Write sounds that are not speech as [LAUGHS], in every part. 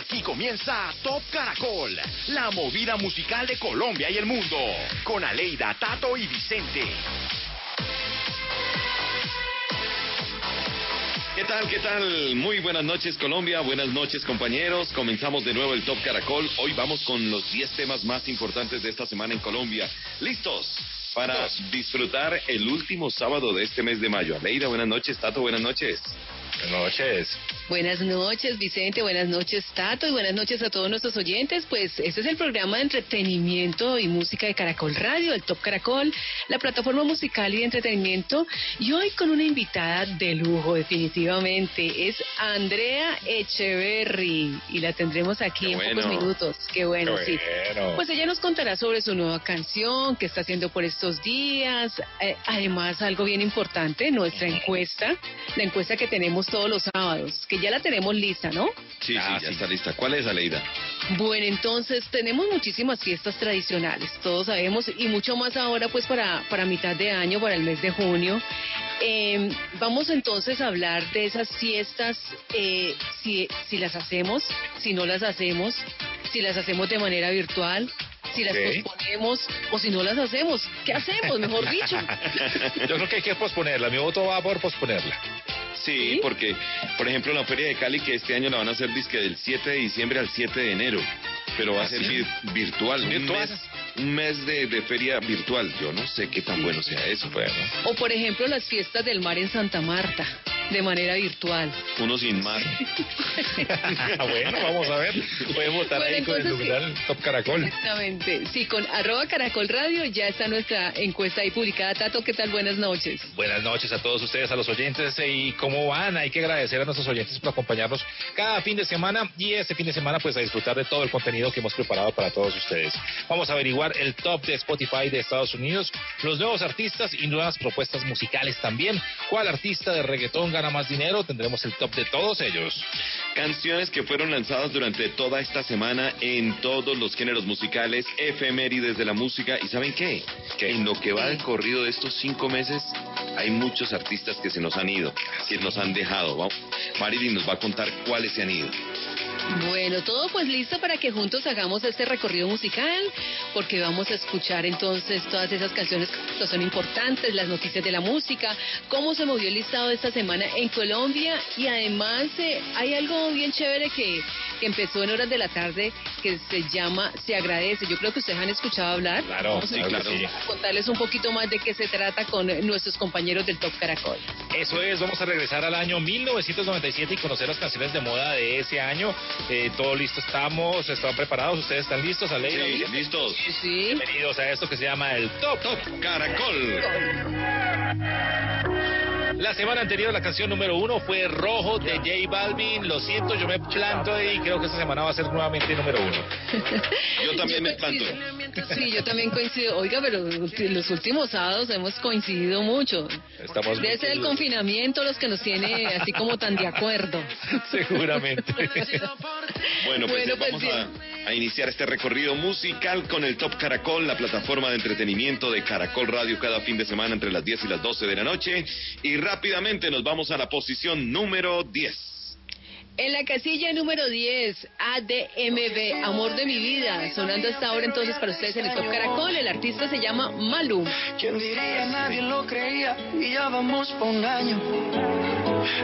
Aquí comienza Top Caracol, la movida musical de Colombia y el mundo, con Aleida, Tato y Vicente. ¿Qué tal? ¿Qué tal? Muy buenas noches Colombia, buenas noches compañeros. Comenzamos de nuevo el Top Caracol. Hoy vamos con los 10 temas más importantes de esta semana en Colombia. ¿Listos? Para disfrutar el último sábado de este mes de mayo. Aleida, buenas noches. Tato, buenas noches. Buenas noches. Buenas noches, Vicente. Buenas noches, Tato. Y buenas noches a todos nuestros oyentes. Pues este es el programa de entretenimiento y música de Caracol Radio, el Top Caracol, la plataforma musical y de entretenimiento. Y hoy con una invitada de lujo, definitivamente. Es Andrea Echeverry. Y la tendremos aquí Qué en bueno. pocos minutos. Qué bueno, Qué sí. Pues ella nos contará sobre su nueva canción que está haciendo por estos días. Eh, además, algo bien importante, nuestra encuesta, la encuesta que tenemos todos los sábados, que ya la tenemos lista, ¿no? Sí, Ah, sí, ya sí. está lista. ¿Cuál es Aleida? Bueno, entonces tenemos muchísimas fiestas tradicionales, todos sabemos, y mucho más ahora pues para, para mitad de año, para el mes de junio. Eh, vamos entonces a hablar de esas fiestas, eh, si, si las hacemos, si no las hacemos, si las hacemos de manera virtual, si las posponemos o si no las hacemos. ¿Qué hacemos, mejor dicho? [LAUGHS] Yo creo que hay que posponerla. Mi voto va por posponerla. Sí, ¿Sí? porque, por ejemplo, la Feria de Cali, que este año la van a hacer disque del 7 de diciembre al 7 de enero, pero va a ¿Ah, ser vir- virtual, un mes, un mes de, de feria virtual. Yo no sé qué tan Sí. bueno sea eso, pero O por ejemplo las fiestas del mar en Santa Marta, [LAUGHS] de manera virtual. uno sin mar. [LAUGHS] bueno, vamos a ver. Pueden votar Bueno, ahí con el numeral Top Caracol. Exactamente. Sí, con arroba caracol radio ya está nuestra encuesta ahí publicada. Tato, ¿qué tal? Buenas noches. Buenas noches a todos ustedes, a los oyentes. eh, ¿Y cómo van? Hay que agradecer a nuestros oyentes por acompañarnos cada fin de semana y este fin de semana pues a disfrutar de todo el contenido que hemos preparado para todos ustedes. Vamos a averiguar el top de Spotify de Estados Unidos, los nuevos artistas y nuevas propuestas musicales también. ¿Cuál artista de reggaetón gana más dinero? Tendremos el top de todos ellos. Canciones que fueron lanzadas durante toda esta semana en todos los géneros musicales, efemérides de la música. ¿Y saben qué? Que en lo que va del corrido de estos cinco meses, hay muchos artistas que se nos han ido, que nos han dejado. Marilyn nos va a contar cuáles se han ido. Bueno, todo pues listo para que juntos hagamos este recorrido musical, porque vamos a escuchar entonces todas esas canciones que son importantes, las noticias de la música, cómo se movió el listado esta semana en Colombia y además eh, hay algo bien chévere que, que empezó en horas de la tarde que se llama Se agradece. Yo creo que ustedes han escuchado hablar. Claro, Vamos a sí, claro. contarles un poquito más de qué se trata con nuestros compañeros del Top Caracol. Eso es, vamos a regresar al año 1997 y conocer las canciones de moda de ese año. Eh, todo listo estamos, están preparados, ustedes están listos, Aleida. Sí, listos. Sí. Bienvenidos a esto que se llama el Top Top. Caracol. La semana anterior la canción número uno fue Rojo de J Balvin. Lo siento, yo me planto y creo que esta semana va a ser nuevamente número uno. [LAUGHS] Yo también me espanto. Sí, yo también coincido. Oiga, pero los últimos sábados hemos coincidido mucho. Estamos Debe ser el confinamiento los que nos tiene así como tan de acuerdo. [LAUGHS] Seguramente. [LAUGHS] Bueno, pues, Bueno, pues, vamos bien. a, a iniciar este recorrido musical con el Top Caracol, la plataforma de entretenimiento de Caracol Radio cada fin de semana entre las 10 y las 12 de la noche. Y rápidamente nos vamos a la posición número 10. En la casilla número 10, ADMB, Amor de mi vida, sonando hasta ahora entonces para ustedes en el Top Caracol. El artista se llama Malum. ¿Quién diría? Nadie lo creía y ya vamos por un año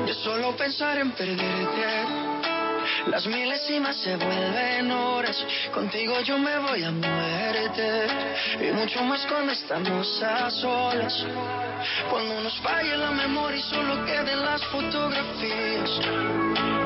de solo pensar en perderte. Las milésimas se vuelven horas, contigo yo me voy a muerte y mucho más cuando estamos a solas. Cuando nos falle la memoria y solo queden las fotografías.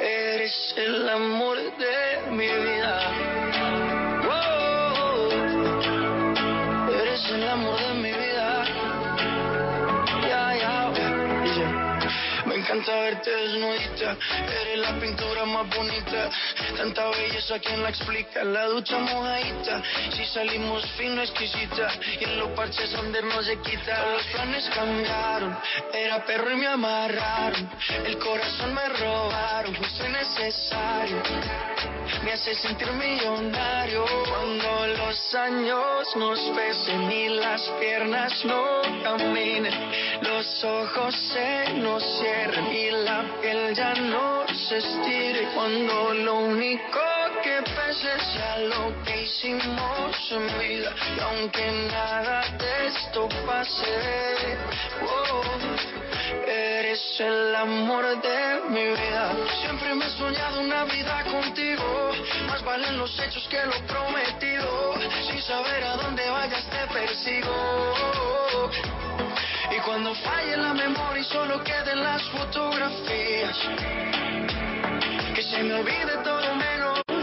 eres el amor de mi vida. Oh, eres el amor de mi vida. Encanta verte desnudita. Eres la pintura más bonita. Tanta belleza, ¿quién la explica? La ducha mojadita. Si salimos fino, exquisita. Y en los parches donde no se quita. Los planes cambiaron. Era perro y me amarraron. El corazón me robaron. Fuiste necesario. Me hace sentir millonario. Cuando los años nos pesen y las piernas no caminen. Los ojos se nos cierren y la piel ya no se estire. Cuando lo único que pese sea lo que hicimos en vida. Y aunque nada de esto pase, oh, eres el amor de mi vida. Siempre me he soñado una vida contigo. Más valen los hechos que lo prometido. Sin saber a dónde vayas te persigo. Cuando falle la memoria y solo queden las fotografías, que se me olvide todo menos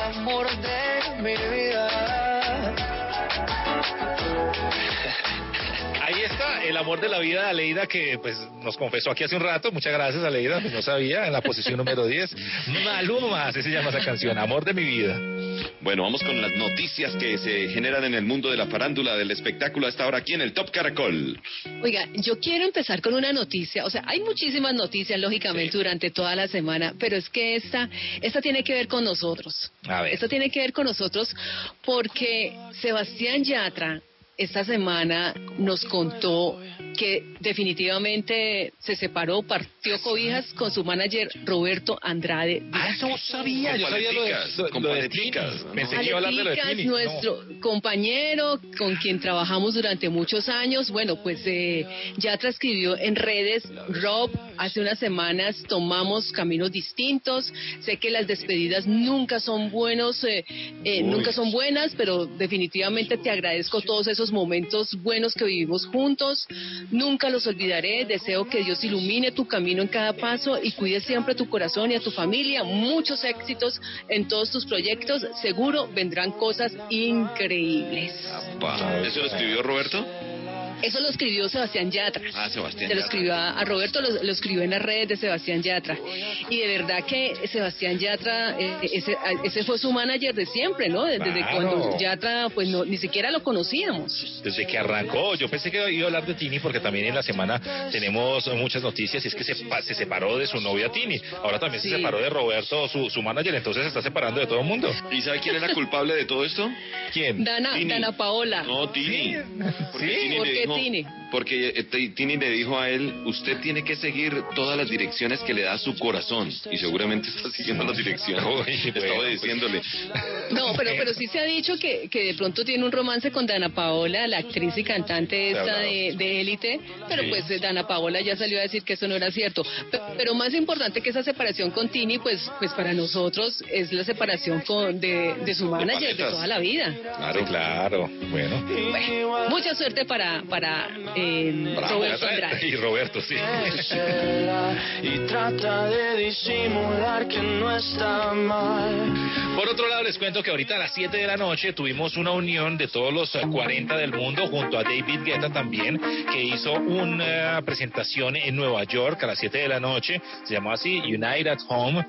Amor de el amor de la vida de Aleida que pues nos confesó aquí hace un rato. Muchas gracias Aleida, pues no sabía, en la posición número 10. Maluma, así se llama esa canción, Amor de mi vida. Bueno, vamos con las noticias que se generan en el mundo de la farándula, del espectáculo hasta ahora aquí en el Top Caracol. Oiga, yo quiero empezar con una noticia. O sea, hay muchísimas noticias, lógicamente, durante toda la semana, pero es que esta, esta tiene que ver con nosotros. A ver. Esta tiene que ver con nosotros porque Sebastián Yatra esta semana nos contó que definitivamente se separó, partió cobijas con su manager Roberto Andrade. Ah, eso no sabía. Yo sabía lo de, lo- lo de. Pensé que iba a hablar de lo de. No. nuestro compañero con quien trabajamos durante muchos años. Bueno, pues eh, Yatra escribió en redes, Rob, hace unas semanas tomamos caminos distintos. Sé que las despedidas nunca son buenos, eh, eh, nunca son buenas, pero definitivamente te agradezco todos esos momentos buenos que vivimos juntos. Nunca los olvidaré. Deseo que Dios ilumine tu camino en cada paso y cuide siempre tu corazón y a tu familia. Muchos éxitos en todos tus proyectos. Seguro vendrán cosas increíbles. ¿Eso lo escribió Roberto? Eso lo escribió Sebastián Yatra. Ah, Sebastián. Se lo escribió a, a Roberto, lo, lo escribió en las redes de Sebastián Yatra. Y de verdad que Sebastián Yatra, eh, ese, ese fue su manager de siempre, ¿no? Desde, cuando Yatra, pues no, ni siquiera lo conocíamos. Desde que arrancó, yo pensé que iba a hablar de Tini porque también en la semana tenemos muchas noticias y es que se, se separó de su novia Tini. Ahora también Sí. se separó de Roberto, su, su manager, entonces se está separando de todo el mundo. ¿Y sabe quién era culpable de todo esto? ¿Quién? Dana, Tini. Dana Paola. No, Tini. Porque ¿Sí? Tini ¿Por le qué dijo, Tini? Porque eh, Tini le dijo a él, usted tiene que seguir todas las direcciones que le da su corazón. Y seguramente está siguiendo las direcciones. Estaba bueno, pues. diciéndole. No, pero, pero sí se ha dicho que, que de pronto tiene un romance con Dana Paola, la actriz y cantante esta de, de élite, pero Sí. pues eh, Dana Paola ya salió a decir que eso no era cierto. Pe- Pero, más importante que esa separación con Tini, pues, pues para nosotros es la separación con, de, de su manager de toda la vida. Claro, claro. Bueno. Bueno, mucha suerte para, para eh, Roberto Andrade. Y Roberto, sí. Y trata de disimular que no está mal. Por otro lado, les cuento que ahorita a las 7 de la noche tuvimos una unión de todos los eh, 40 del mundo junto a David Guetta también, que hizo una presentación en Nueva York a las 7 de la noche. Se llamó así United at Home.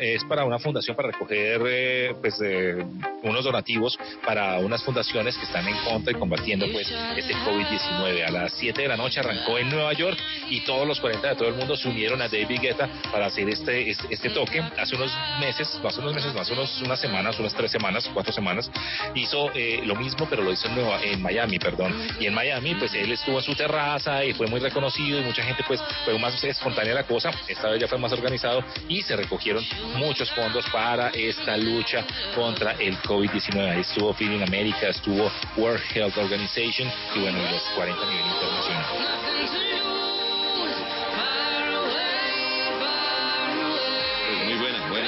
Es para una fundación para recoger eh, pues eh, unos donativos para unas fundaciones que están en contra y combatiendo pues este COVID-19. A las 7 de la noche arrancó en Nueva York y todos los 40 de todo el mundo se unieron a David Guetta para hacer este, este, este toque. Hace unos meses, no hace unos meses, no hace unos, unas semanas, unas tres semanas, cuatro semanas, hizo eh, lo mismo, pero lo hizo en, Nueva, en Miami, perdón. Y en Miami, pues él estuvo en su terraza y fue muy reconocido y mucha gente, pues fue más espontánea la cosa. Esta vez ya fue más organizado y se recogieron muchos fondos para esta lucha contra el COVID-19. Ahí estuvo Feeding America, estuvo World Health Organization y bueno, los 40 a nivel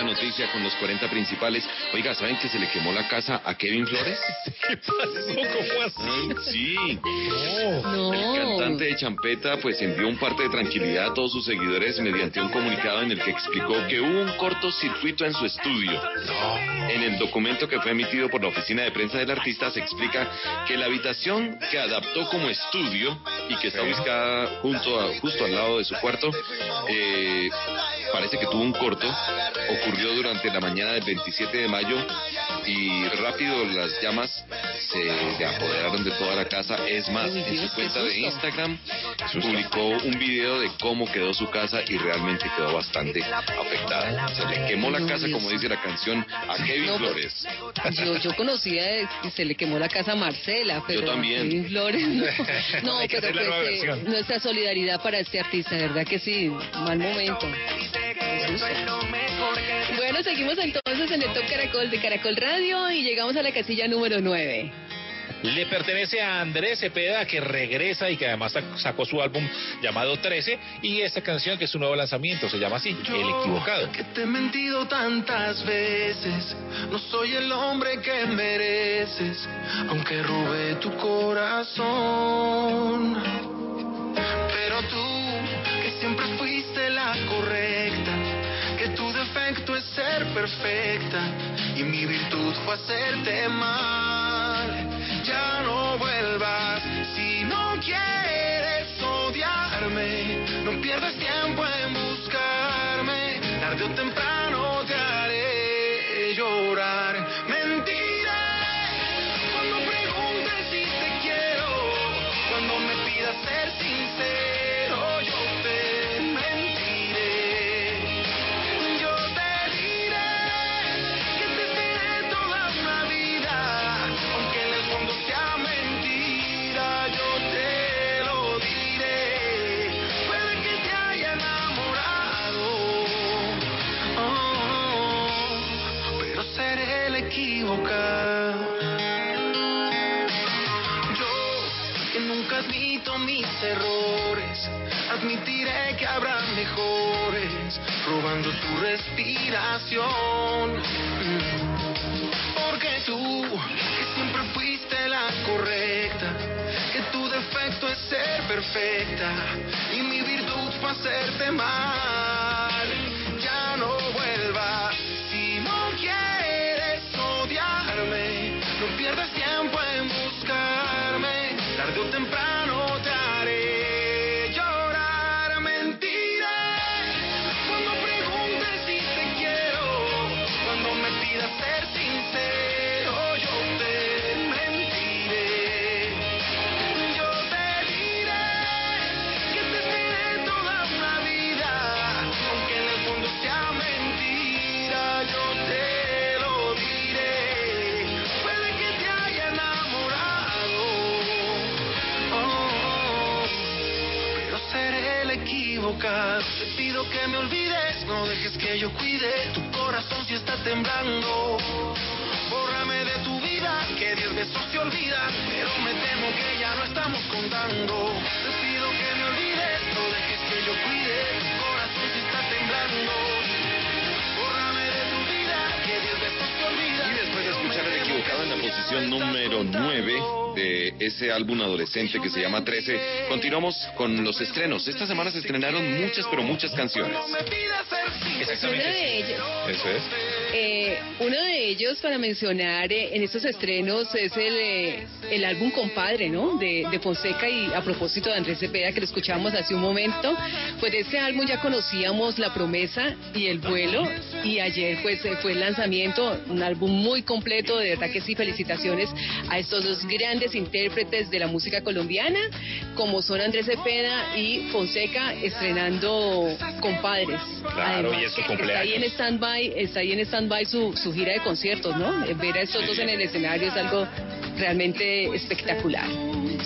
noticia con los 40 principales. Oiga, ¿saben que se le quemó la casa a Kevin Flores? [LAUGHS] ¿Cómo así? Sí. No. El cantante de Champeta pues envió un parte de tranquilidad a todos sus seguidores mediante un comunicado en el que explicó que hubo un cortocircuito en su estudio. En el documento que fue emitido por la oficina de prensa del artista se explica que la habitación que adaptó como estudio y que está ubicada junto a, justo al lado de su cuarto eh, parece que tuvo un corto. Ocurrió durante la mañana del 27 de mayo y rápido las llamas se apoderaron de toda la casa. Es más, en su cuenta de. Instagram publicó un video de cómo quedó su casa y realmente quedó bastante afectada. Se le quemó la casa, como dice la canción, a Kevin No, Flores. Yo, yo conocía que se le quemó la casa a Marcela, pero Yo también. a Kevin Flores no. [LAUGHS] Pero pues eh, nuestra solidaridad para este artista, verdad que sí, mal momento. Bueno, seguimos entonces en el Top Caracol de Caracol Radio y llegamos a la casilla número 9. Le pertenece a Andrés Cepeda, que regresa y que además sac- sacó su álbum llamado 13 y esta canción que es su nuevo lanzamiento, se llama así, El Equivocado. Que te he mentido tantas veces, no soy el hombre que mereces, aunque robé tu corazón. Pero tú, que siempre fuiste la correcta, defecto es ser perfecta y mi virtud fue hacerte mal. Ya no vuelvas si no quieres odiarme, no pierdas tiempo en buscarme, tarde o temprano robando tu respiración. Porque tú, que siempre fuiste la correcta, que tu defecto es ser perfecta, y mi virtud fue hacerte mal. Te pido que me olvides, no dejes que yo cuide tu corazón si está temblando. Bórrame de tu vida, que diez besos te olvidan, pero me temo que ya no estamos contando. Te pido que me olvides, no dejes que yo cuide tu corazón si está temblando. Y después de escuchar El Equivocado en la posición número contando. 9 de ese álbum adolescente que se llama 13, continuamos con los estrenos. Esta semana se estrenaron muchas, pero muchas canciones. No me pidas ser sincero. Uno de ellos, Eso es. Eh, uno de ellos para mencionar eh, en estos estrenos es el, eh, el álbum Compadre, ¿no? De, de Fonseca y a propósito de Andrés Cepeda que lo escuchamos hace un momento, pues de este álbum ya conocíamos La Promesa y El Vuelo y ayer pues eh, fue el lanzamiento, un álbum muy completo, de verdad que sí, felicitaciones a estos dos grandes intérpretes de la música colombiana, como son Andrés Cepeda y Fonseca estrenando Compadres. Claro, y es su Está ahí cumpleaños. en stand-by, está ahí en stand-by su, su gira de conciertos, ¿no? Eh, Ver a estos dos en el escenario es algo realmente espectacular.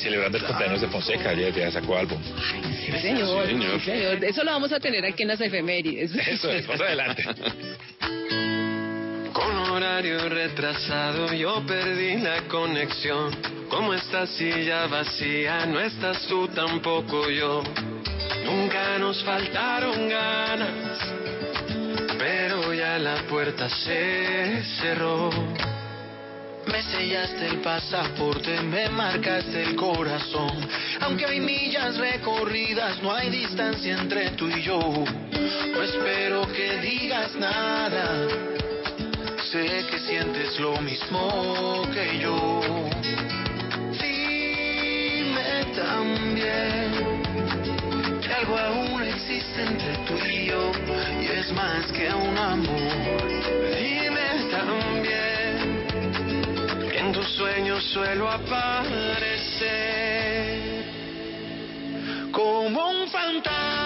Celebrando el cumpleaños de Fonseca, ayer ya sacó álbum. Sí, señor, Sí, señor. sí, señor. Eso lo vamos a tener aquí en las efemérides. [LAUGHS] Eso es, más adelante. [LAUGHS] Con horario retrasado yo perdí la conexión. Como esta silla vacía, no estás tú tampoco yo. Nunca nos faltaron ganas, la puerta se cerró. Me sellaste el pasaporte, me marcaste el corazón. Aunque hay millas recorridas, no hay distancia entre tú y yo. No espero que digas nada. Sé que sientes lo mismo que yo. Dime también algo aún existe entre tú y yo y es más que un amor. Dime también que en tus sueños suelo aparecer como un fantasma.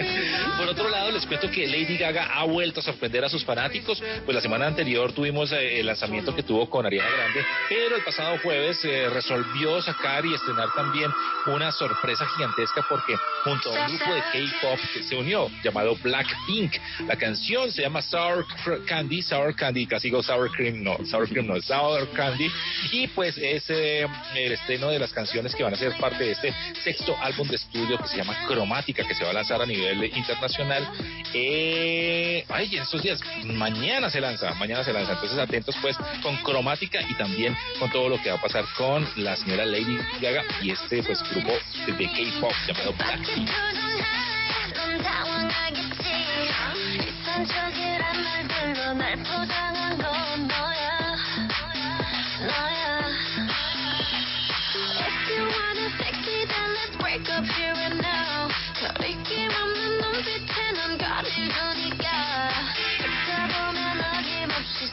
[LAUGHS] Por otro lado, les cuento que Lady Gaga ha vuelto a sorprender a sus fanáticos. Pues la semana anterior tuvimos eh, el lanzamiento que tuvo con Ariana Grande, pero el pasado jueves eh, resolvió sacar y estrenar también una sorpresa gigantesca porque junto a un grupo de K-pop que se unió llamado Blackpink. La canción se llama Sour Candy, Sour Candy, casi digo Sour Cream, no, Sour Cream no, Sour Candy. Y pues es eh, el estreno de las canciones que van a ser parte de este sexto álbum de estudio que se llama Cromática, que se va a lanzar a nivel nivel internacional. Eh, ay, en estos días, mañana se lanza, mañana se lanza. Entonces, atentos pues con cromática y también con todo lo que va a pasar con la señora Lady Gaga y este pues grupo de K-pop llamado Blackpink. If you wanna fix me, then let's break up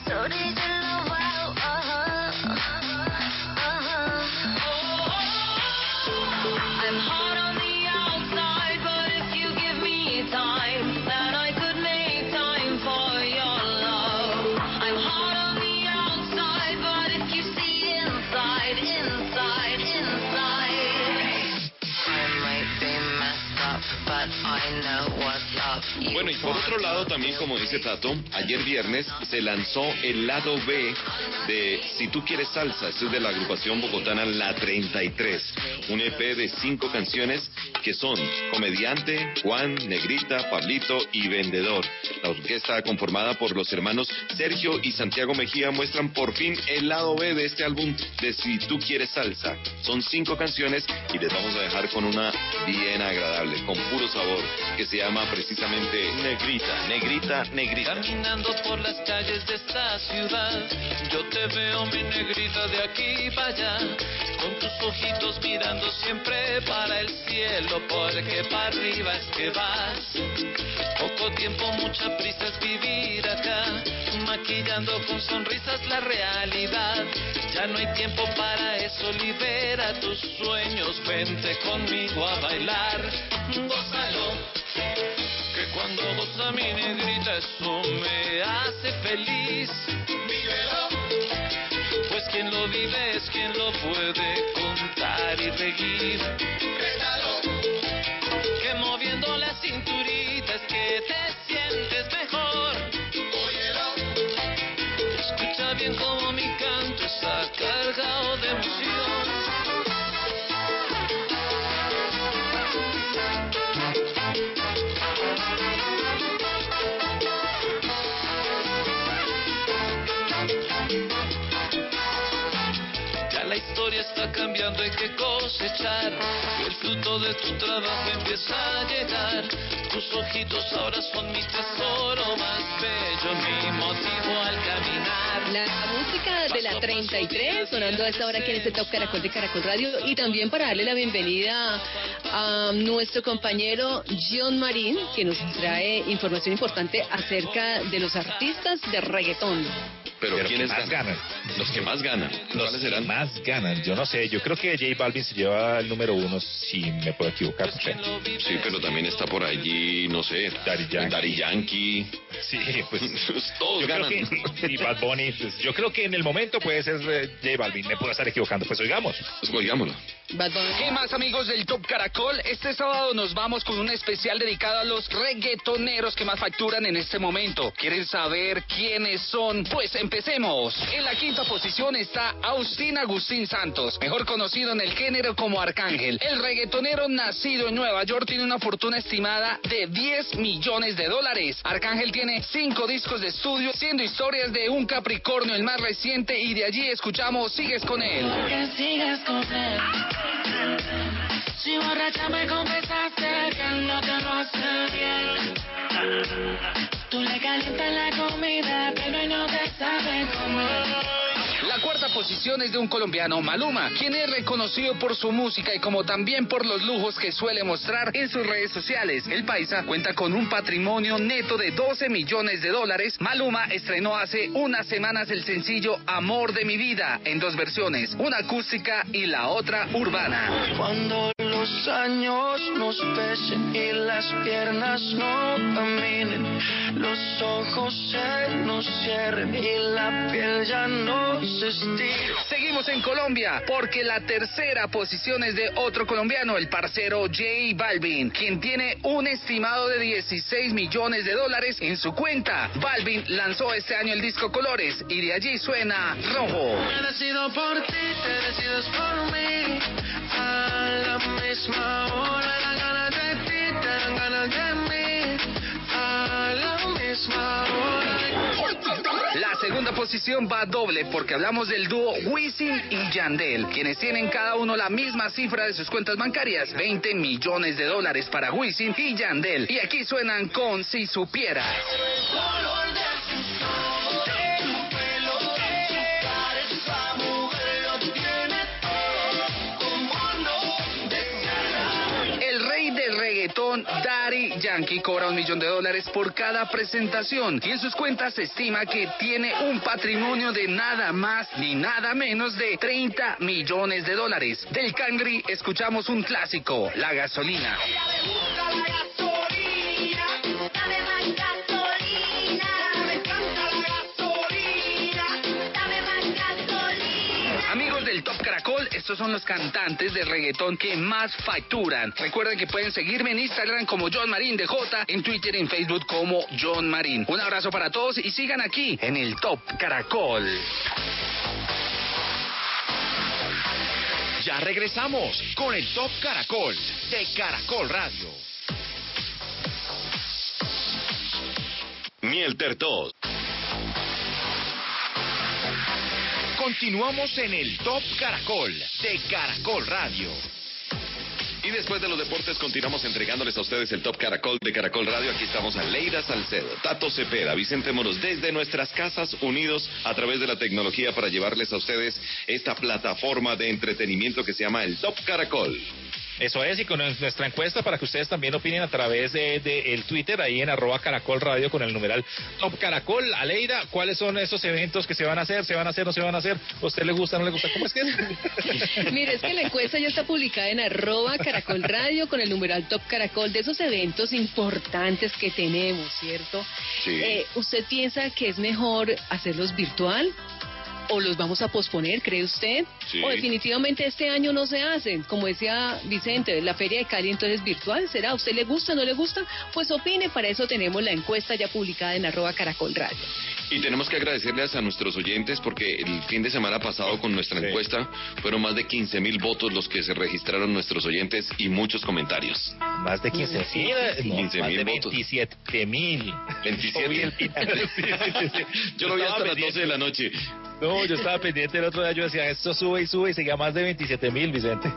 So did you Bueno, y por otro lado, también como dice Tato, ayer viernes se lanzó el lado B de Si tú quieres salsa, este es de la agrupación bogotana La 33, un EP de cinco canciones que son Comediante, Juan, Negrita, Pablito y Vendedor. La orquesta conformada por los hermanos Sergio y Santiago Mejía muestran por fin el lado B de este álbum de Si tú quieres salsa. Son cinco canciones y les vamos a dejar con una bien agradable, con puro sabor, que se llama precisamente Negrita, Negrita, Negrita. Caminando por las calles de esta ciudad, yo te veo mi negrita de aquí para allá, con tus ojitos mirando siempre para el cielo, porque para arriba es que vas. Poco tiempo, mucha prisa es vivir acá, maquillando con sonrisas la realidad. Ya no hay tiempo para eso, libera tus sueños, vente conmigo a bailar, gózalo. Que cuando goza mi negrita eso me hace feliz. Vívelo. Pues quien lo vive es quien lo puede contar y reír. Crétalo. Que moviendo la cinturita es que te sientes mejor. Óyelo. Escucha bien como mi canto está cargado de emoción. Cambiando, hay que cosechar. El fruto de tu trabajo empieza a llegar. Tus ojitos ahora son mi tesoro más bello, mi motivo al caminar. La música de la 33 sonando a esta hora aquí en este Top Caracol de Caracol Radio y también para darle la bienvenida a nuestro compañero John Marín que nos trae información importante acerca de los artistas de reggaetón. Pero, Pero ¿quiénes que más ganan? ganan. Los que más ganan. Los ¿Cuáles serán? que más ganan, yo no sé, yo creo que J Balvin se lleva el número uno, si me puedo equivocar, no sé. Sí, pero también está por allí, no sé, Daddy Yankee. Daddy Yankee. Sí, [LAUGHS] pues Todos yo creo ganan. que, [LAUGHS] y Bad Bunny, pues, yo creo que en el momento puede ser eh, J Balvin, me puedo estar equivocando, pues oigamos. Pues oigámoslo. Bad Bunny. ¿Qué más amigos del Top Caracol? Este sábado nos vamos con un especial dedicado a los reggaetoneros que más facturan en este momento. ¿Quieren saber quiénes son? Pues empecemos. En la quinta posición está Austin Agustín Santos, mejor conocido en el género como Arcángel. El reggaetonero nacido en Nueva York tiene una fortuna estimada de 10 millones de dólares. Arcángel tiene cinco discos de estudio, siendo historias de un Capricornio el más reciente y de allí escuchamos Sigues con él. Si borracha me confesaste que no te lo hace bien. Tú le calientas la comida, sabe comer. La cuarta posición es de un colombiano, Maluma, quien es reconocido por su música y como también por los lujos que suele mostrar en sus redes sociales. El paisa cuenta con un patrimonio neto de 12 millones de dólares. Maluma estrenó hace unas semanas el sencillo Amor de mi vida en dos versiones, una acústica y la otra urbana. Cuando los años nos pesen y las piernas no caminen, los ojos se nos cierren y la piel ya no se estire. Seguimos en Colombia porque la tercera posición es de otro colombiano, el parcero J Balvin, quien tiene un estimado de 16 millones de dólares en su cuenta. Balvin lanzó este año el disco Colores y de allí suena Rojo. He decido por ti, te decides por mí. A la La segunda posición va doble porque hablamos del dúo Wisin y Yandel, quienes tienen cada uno la misma cifra de sus cuentas bancarias, 20 millones de dólares para Wisin y Yandel. Y aquí suenan con Si Supieras. Reggaetón, Daddy Yankee, cobra un millón de dólares por cada presentación y en sus cuentas se estima que tiene un patrimonio de nada más ni nada menos de 30 millones de dólares. Del Cangri escuchamos un clásico, La Gasolina. Estos son los cantantes de reggaetón que más facturan. Recuerden que pueden seguirme en Instagram como John Marín DJ, en Twitter y en Facebook como John Marín. Un abrazo para todos y sigan aquí en el Top Caracol. Ya regresamos con el Top Caracol de Caracol Radio. Miel Tertos. Continuamos en el Top Caracol de Caracol Radio. Y después de los deportes continuamos entregándoles a ustedes el Top Caracol de Caracol Radio. Aquí estamos a Leida Salcedo, Tato Cepeda, Vicente Moros, desde nuestras casas unidos a través de la tecnología para llevarles a ustedes esta plataforma de entretenimiento que se llama el Top Caracol. Eso es, y con nuestra encuesta para que ustedes también opinen a través de, de el Twitter, ahí en arroba caracol radio con el numeral Top Caracol. Aleida, ¿cuáles son esos eventos que se van a hacer? ¿Se van a hacer? ¿No se van a hacer? ¿A usted le gusta? ¿No le gusta? ¿Cómo es que es? [LAUGHS] Mire, es que la encuesta ya está publicada en arroba caracol radio con el numeral top caracol de esos eventos importantes que tenemos, ¿cierto? Sí. Eh, ¿Usted piensa que es mejor hacerlos virtual? ¿O los vamos a posponer, cree usted? Sí. ¿O definitivamente este año no se hacen? Como decía Vicente, la Feria de Cali entonces virtual, ¿será? ¿A usted le gusta, no le gusta? Pues opine, para eso tenemos la encuesta ya publicada en arroba caracol radio. Y tenemos que agradecerles a nuestros oyentes porque el fin de semana pasado con nuestra Sí. encuesta fueron más de 15 mil votos los que se registraron nuestros oyentes y muchos comentarios. Más de 15 mil, no, 15 más mil de votos. 27 mil. 27. [LAUGHS] Yo lo vi hasta las 12 de la noche. No, yo estaba pendiente el otro día, yo decía, esto sube y sube y seguía más de 27 mil, Vicente.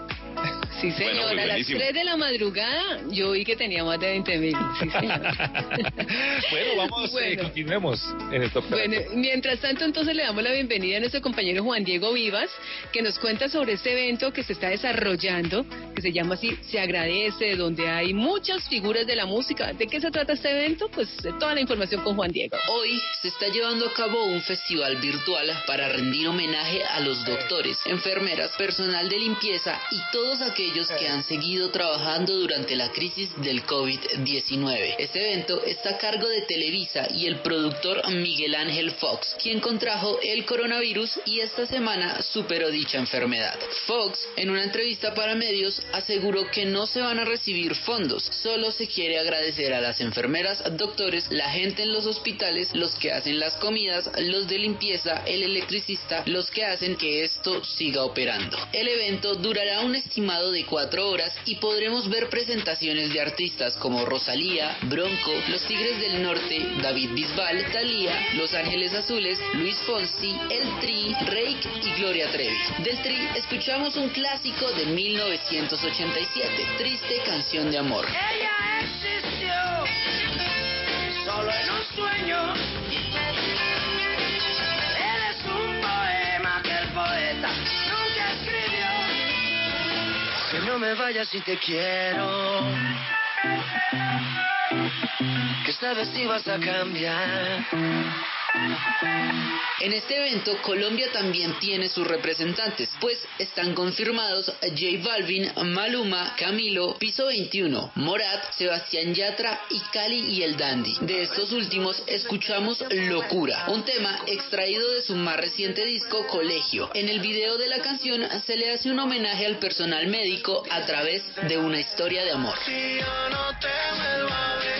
Sí, señor. Bueno, muy a las buenísimo. 3 de la madrugada yo vi que tenía más de 20 mil. Sí, señor. [LAUGHS] bueno, vamos, eh, Bueno. continuemos en Caracol. Bueno, mientras tanto, entonces le damos la bienvenida a nuestro compañero Juan Diego Vivas, que nos cuenta sobre este evento que se está desarrollando, que se llama así Se Agradece, donde hay muchas figuras de la música. ¿De qué se trata este evento? Pues eh, toda la información con Juan Diego. Hoy se está llevando a cabo un festival virtual para rendir homenaje a los doctores, enfermeras, personal de limpieza y todos aquellos que han seguido trabajando durante la crisis del COVID-19. Este evento está a cargo de Televisa y el productor Miguel Ángel Fox, quien contrajo el coronavirus y esta semana superó dicha enfermedad. Fox, en una entrevista para medios, aseguró que no se van a recibir fondos, solo se quiere agradecer a las enfermeras, doctores, la gente en los hospitales, los que hacen las comidas, los de limpieza, el electricista, los que hacen que esto siga operando. El evento durará un estimado de cuatro horas y podremos ver presentaciones de artistas como Rosalía, Bronco, Los Tigres del Norte, David Bisbal, Thalía, Los Ángeles Azules, Luis Fonsi, El Tri, Reik y Gloria Trevi. Del Tri escuchamos un clásico de 1987, Triste canción de amor. Ella existió solo en un sueño. Él es un poema que el poeta. Que no me vayas si te quiero. Que esta vez a cambiar. En este evento, Colombia también tiene sus representantes, pues están confirmados J Balvin, Maluma, Camilo, Piso 21, Morat, Sebastián Yatra y Cali y el Dandy. De estos últimos escuchamos Locura, un tema extraído de su más reciente disco Colegio. En el video de la canción se le hace un homenaje al personal médico a través de una historia de amor. Si yo no te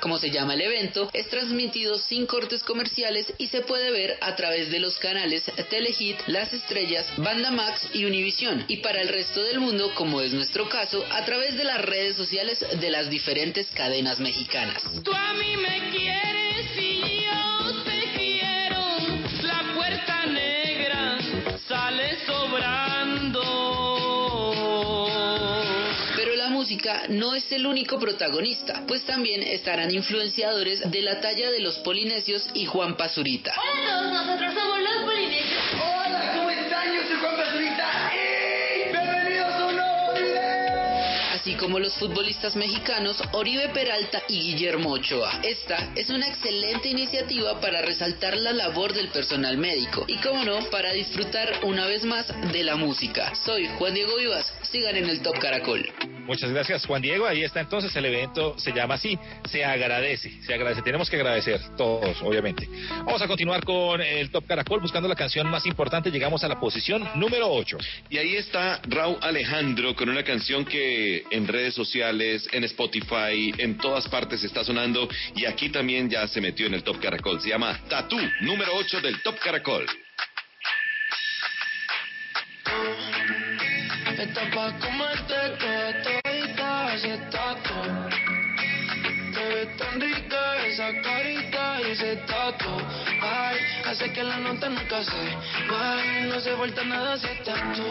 como se llama el evento, es transmitido sin cortes comerciales y se puede ver a través de los canales Telehit, Las Estrellas, Banda Max y Univisión. Y para el resto del mundo, como es nuestro caso, a través de las redes sociales de las diferentes cadenas mexicanas. Tú a mí me quieres y yo te quiero. La puerta negra sale sobrada. No es el único protagonista, pues también estarán influenciadores de la talla de los polinesios y Juan Pazurita. Hola a todos, nosotros somos los polinesios. Hola, ¿cómo están? Yo soy Juan Pazurita. ¡Y bienvenidos a un nuevo video! así como los futbolistas mexicanos Oribe Peralta y Guillermo Ochoa. Esta es una excelente iniciativa para resaltar la labor del personal médico y, como no, para disfrutar una vez más de la música. Soy Juan Diego Vivas, sigan en el Top Caracol. Muchas gracias, Juan Diego. Ahí está entonces el evento, se llama así, se agradece, se agradece. Tenemos que agradecer todos, obviamente. Vamos a continuar con el Top Caracol buscando la canción más importante. Llegamos a la posición número 8. Y ahí está Raúl Alejandro con una canción que en redes sociales, en Spotify, en todas partes está sonando y aquí también ya se metió en el Top Caracol. Se llama Tatú, número 8 del Top Caracol. Está pa' comerte ese tatu Te ves tan rica esa carita y ese tatu Ay, hace que la nota nunca se Ay, no se vuelta nada si estás tú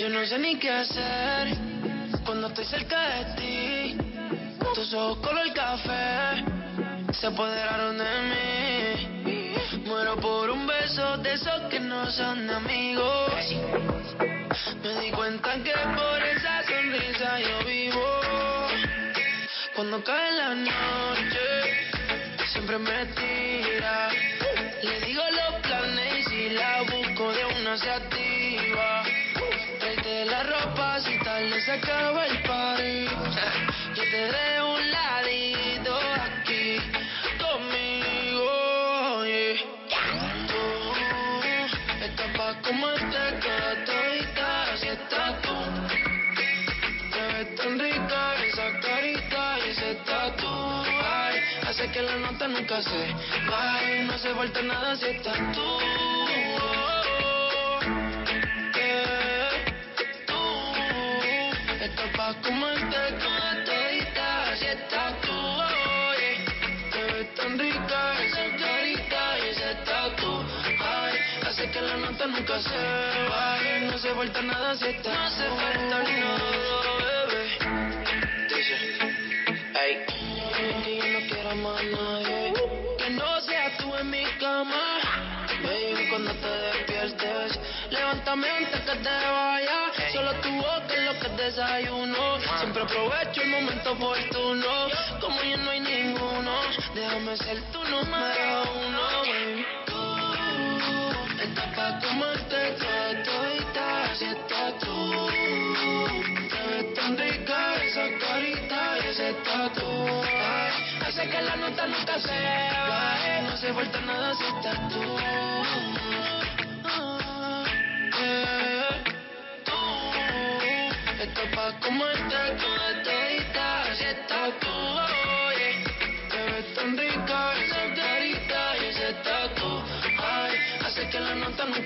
Yo no sé ni qué hacer Cuando estoy cerca de ti. Tus ojos color café Se apoderaron de mí Muero por un beso de esos que no son amigos. Me di cuenta que por esa sonrisa yo vivo. Cuando cae la noche, siempre me tira. Le digo los planes y si la busco de una se activa. Tráete la ropa si tal vez se acaba el party. Yo te dejo un ladito comerte toda todita, estás tú. Te ves tan rica esa carita y ese tatu. Ay, hace que la nota nunca se baje. No hace falta nada si estás tú. Yeah. Tú estás pa' comerte toda todita si estás hace que la nota nunca se baje. No hace falta nada si estás No hace falta nada, bebé. Dice, ey, que yo no quiero más nadie. Que no seas tú en mi cama. Baby, cuando te despiertes, levántame antes que te vayas. Solo tu boca es lo que desayuno. Siempre aprovecho el momento oportuno. Como ya no hay ninguno, déjame ser tu número uno. baby. Tú estás pa' toda todita, si estás tú. Te ves tan rica esa carita ese tatu. Hace que la nota nunca se baje. No hace falta nada si estás tú. Ah, yeah. Tú estás pa' comerte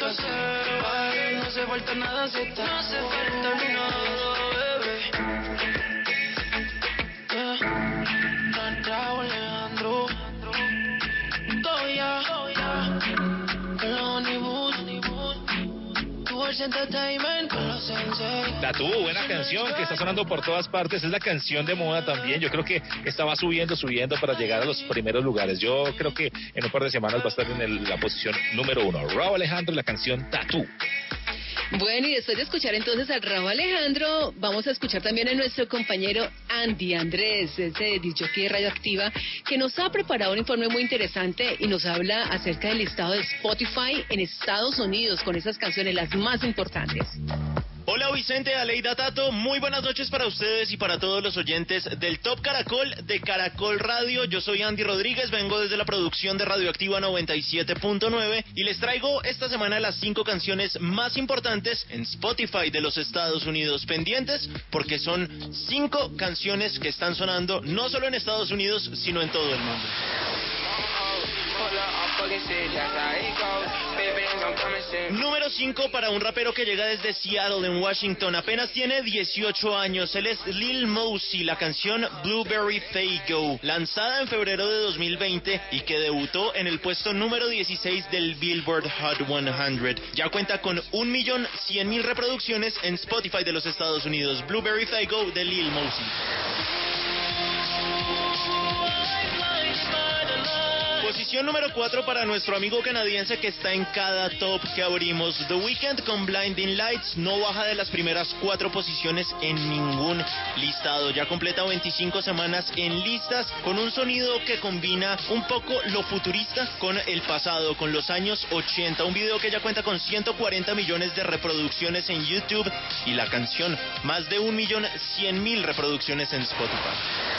nunca se baje. No hace falta nada si estás No hace falta nada, bebé. Yeah. Tatu, buena canción que está sonando por todas partes. Es la canción de moda también. Yo creo que estaba subiendo, subiendo para llegar a los primeros lugares. Yo creo que en un par de semanas va a estar en el- la posición número uno. Raúl Alejandro, la canción Tatu. Bueno, y después de escuchar entonces al Raúl Alejandro, vamos a escuchar también a nuestro compañero Andy Andrés, ese DJ radioactiva, que nos ha preparado un informe muy interesante y nos habla acerca del listado de Spotify en Estados Unidos con esas canciones, las más importantes. Hola Vicente, Aleida Tato, muy buenas noches para ustedes y para todos los oyentes del Top Caracol de Caracol Radio. Yo soy Andy Rodríguez, vengo desde la producción de Radioactiva 97.9 y les traigo esta semana las cinco canciones más importantes en Spotify de los Estados Unidos pendientes porque son cinco canciones que están sonando no solo en Estados Unidos sino en todo el mundo. Número 5 para un rapero que llega desde Seattle, en Washington. Apenas tiene 18 años. Él es Lil Mosey. La canción Blueberry Faygo, lanzada en febrero de 2020 y que debutó en el puesto número 16 del Billboard Hot 100. Ya cuenta con 1.100.000 reproducciones en Spotify de los Estados Unidos. Blueberry Faygo de Lil Mosey. Posición número 4 para nuestro amigo canadiense que está en cada top que abrimos. The Weeknd con Blinding Lights no baja de las primeras cuatro posiciones en ningún listado. Ya completa 25 semanas en listas con un sonido que combina un poco lo futurista con el pasado, con los años 80. Un video que ya cuenta con 140 millones de reproducciones en YouTube y la canción más de un millón cien mil reproducciones en Spotify.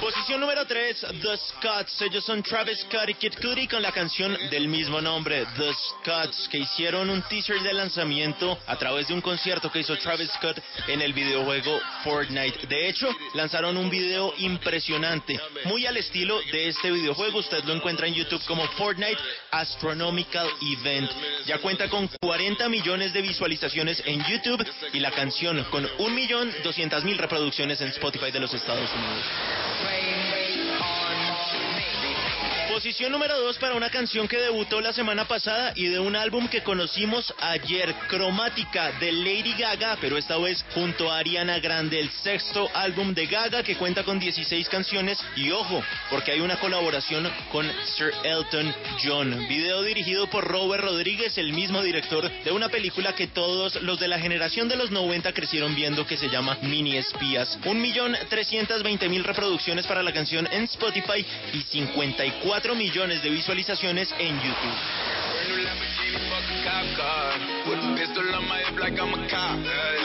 Posición número 3, The Scots. Ellos son Travis Scott y Kid Cudi con la canción del mismo nombre, The Scots, que hicieron un teaser de lanzamiento a través de un concierto que hizo Travis Scott en el videojuego Fortnite. De hecho, lanzaron un video impresionante, muy al estilo de este videojuego. Usted lo encuentra en YouTube como Fortnite Astronomical Event. Ya cuenta con 40 millones de visualizaciones en YouTube y la canción con 1.200.000 reproducciones en Spotify de los Estados Unidos. Posición número 2 para una canción que debutó la semana pasada y de un álbum que conocimos ayer, Cromática de Lady Gaga, pero esta vez junto a Ariana Grande, el sexto álbum de Gaga que cuenta con 16 canciones y ojo, porque hay una colaboración con Sir Elton John, video dirigido por Robert Rodríguez, el mismo director de una película que todos los de la generación de los 90 crecieron viendo que se llama Mini Espías. Un millón trescientos veinte mil reproducciones para la canción en Spotify y 54 millones de visualizaciones en YouTube.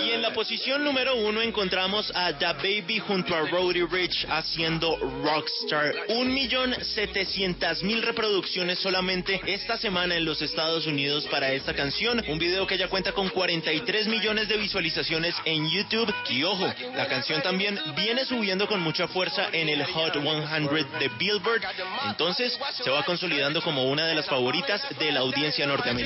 Y en la posición número uno encontramos a Da Baby junto a Roddy Rich haciendo Rockstar. Un millón setecientas mil reproducciones solamente esta semana en los Estados Unidos para esta canción. Un video que ya cuenta con 43 millones de visualizaciones en YouTube. Y ojo, la canción también viene subiendo con mucha fuerza en el Hot 100 de Billboard. Entonces se va consolidando como una de las favoritas de la audiencia norteamericana.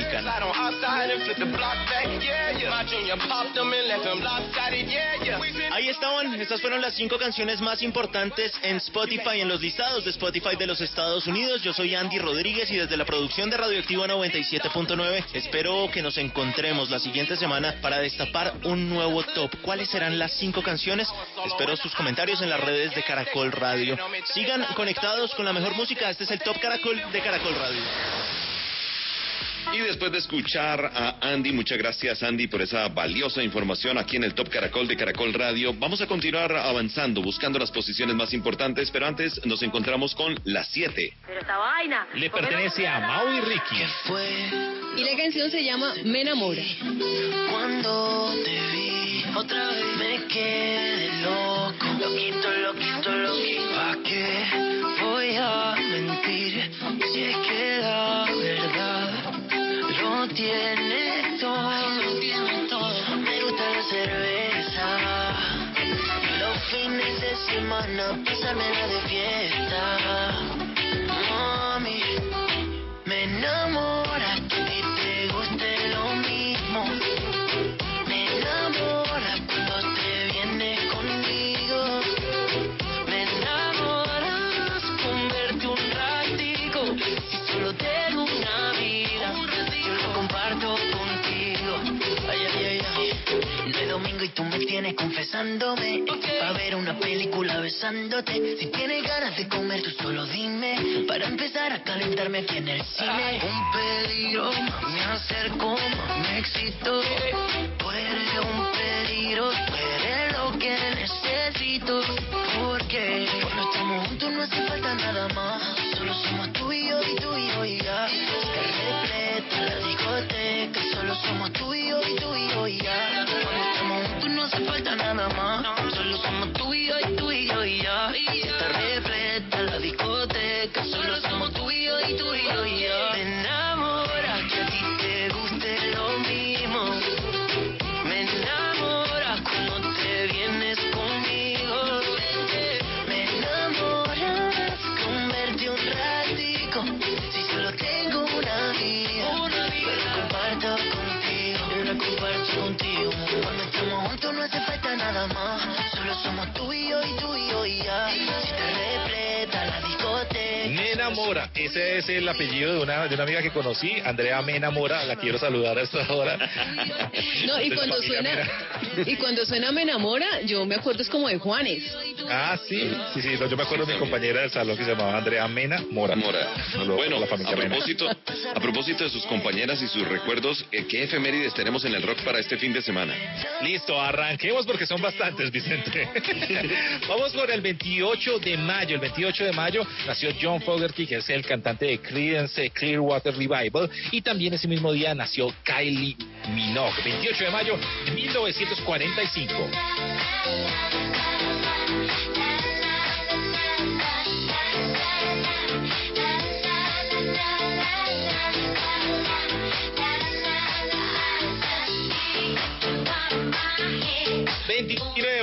Lopsided. Yeah, yeah. Ahí estaban, estas fueron las cinco canciones más importantes en Spotify, en los listados de Spotify de los Estados Unidos. Yo soy Andy Rodríguez y desde la producción de Radioactivo 97.9 espero que nos encontremos la siguiente semana para destapar un nuevo top. ¿Cuáles serán las cinco canciones? Espero sus comentarios en las redes de Caracol Radio. Sigan conectados con la mejor música. Este es el Top Caracol de Caracol Radio. Y después de escuchar a Andy, muchas gracias Andy por esa valiosa información aquí en el Top Caracol de Caracol Radio. Vamos a continuar avanzando, buscando las posiciones más importantes, pero antes nos encontramos con las 7. Le pertenece a Mau y Ricky. Y la canción se llama Me enamora. Cuando te vi, otra vez me quedé loco. Loquito, loquito, loquito. ¿Pa' qué voy a mentir? Si es que lo tiene todo. Me gusta la cerveza. Los fines de semana, pasármela de fiesta. Mami, me enamora Pa' ver una película besándote. Si tienes ganas de comer, tú solo dime. Para empezar a calentarme aquí en el cine. Un peligro, me acerco, me excito. Tú eres un peligro, tú eres lo que necesito. Porque cuando estamos juntos no hace falta nada más. Solo somos tú y yo y tú y yo y ya. Está repleta la discoteca. Solo somos tú y yo y tú y yo y ya. Hace falta nada más. Ese es el apellido de una, de una amiga que conocí, Andrea Me enamora, la quiero saludar a esta hora. No, y De cuando suena, Mera. y cuando suena Me enamora, yo me acuerdo es como de Juanes. Ah, sí, sí, sí, no, yo me acuerdo de mi compañera del salón que se llamaba Andrea Mena Mora. Mora. Bueno, la a Mena. propósito, a propósito de sus compañeras y sus recuerdos, eh, ¿qué efemérides tenemos en el rock para este fin de semana? Listo, arranquemos porque son bastantes, Vicente. [LAUGHS] Vamos por el 28 de mayo. El 28 de mayo nació John Fogerty, que es el cantante de Creedence Clearwater Revival, y también ese mismo día nació Kylie Minogue. 28 de mayo de 1945.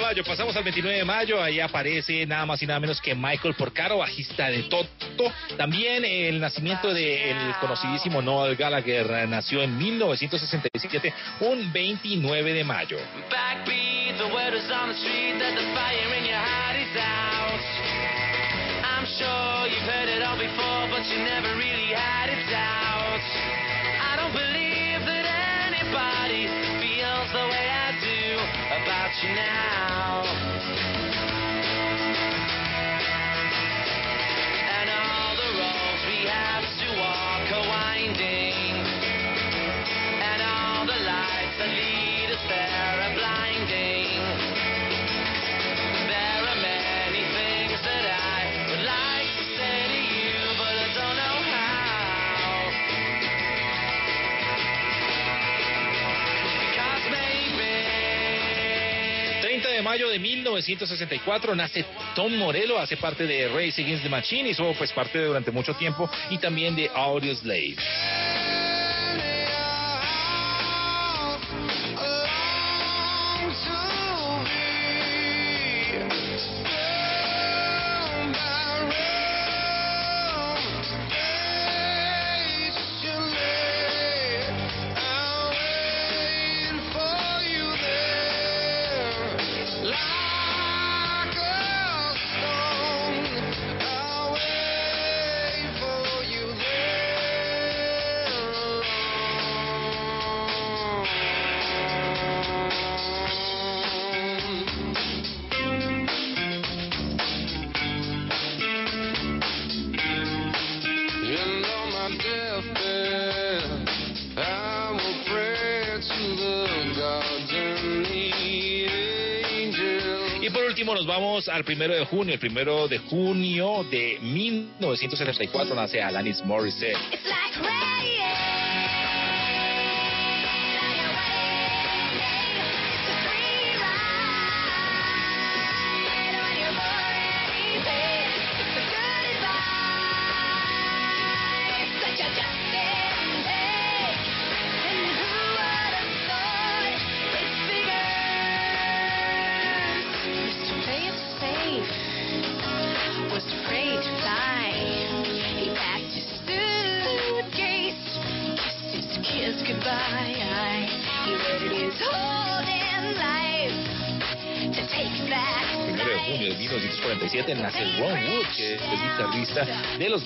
Mayo, pasamos al 29 de mayo, ahí aparece nada más y nada menos que Michael Porcaro, bajista de Toto. También el nacimiento del conocidísimo Noel Gallagher, nació en 1967, un 29 de mayo. I don't believe that anybody now. 1964 nace Tom Morello, hace parte de Race Against the Machine, hizo pues parte durante mucho tiempo y también de Audio Slave. Primero de junio. El primero de junio de 1974 nace Alanis Morissette.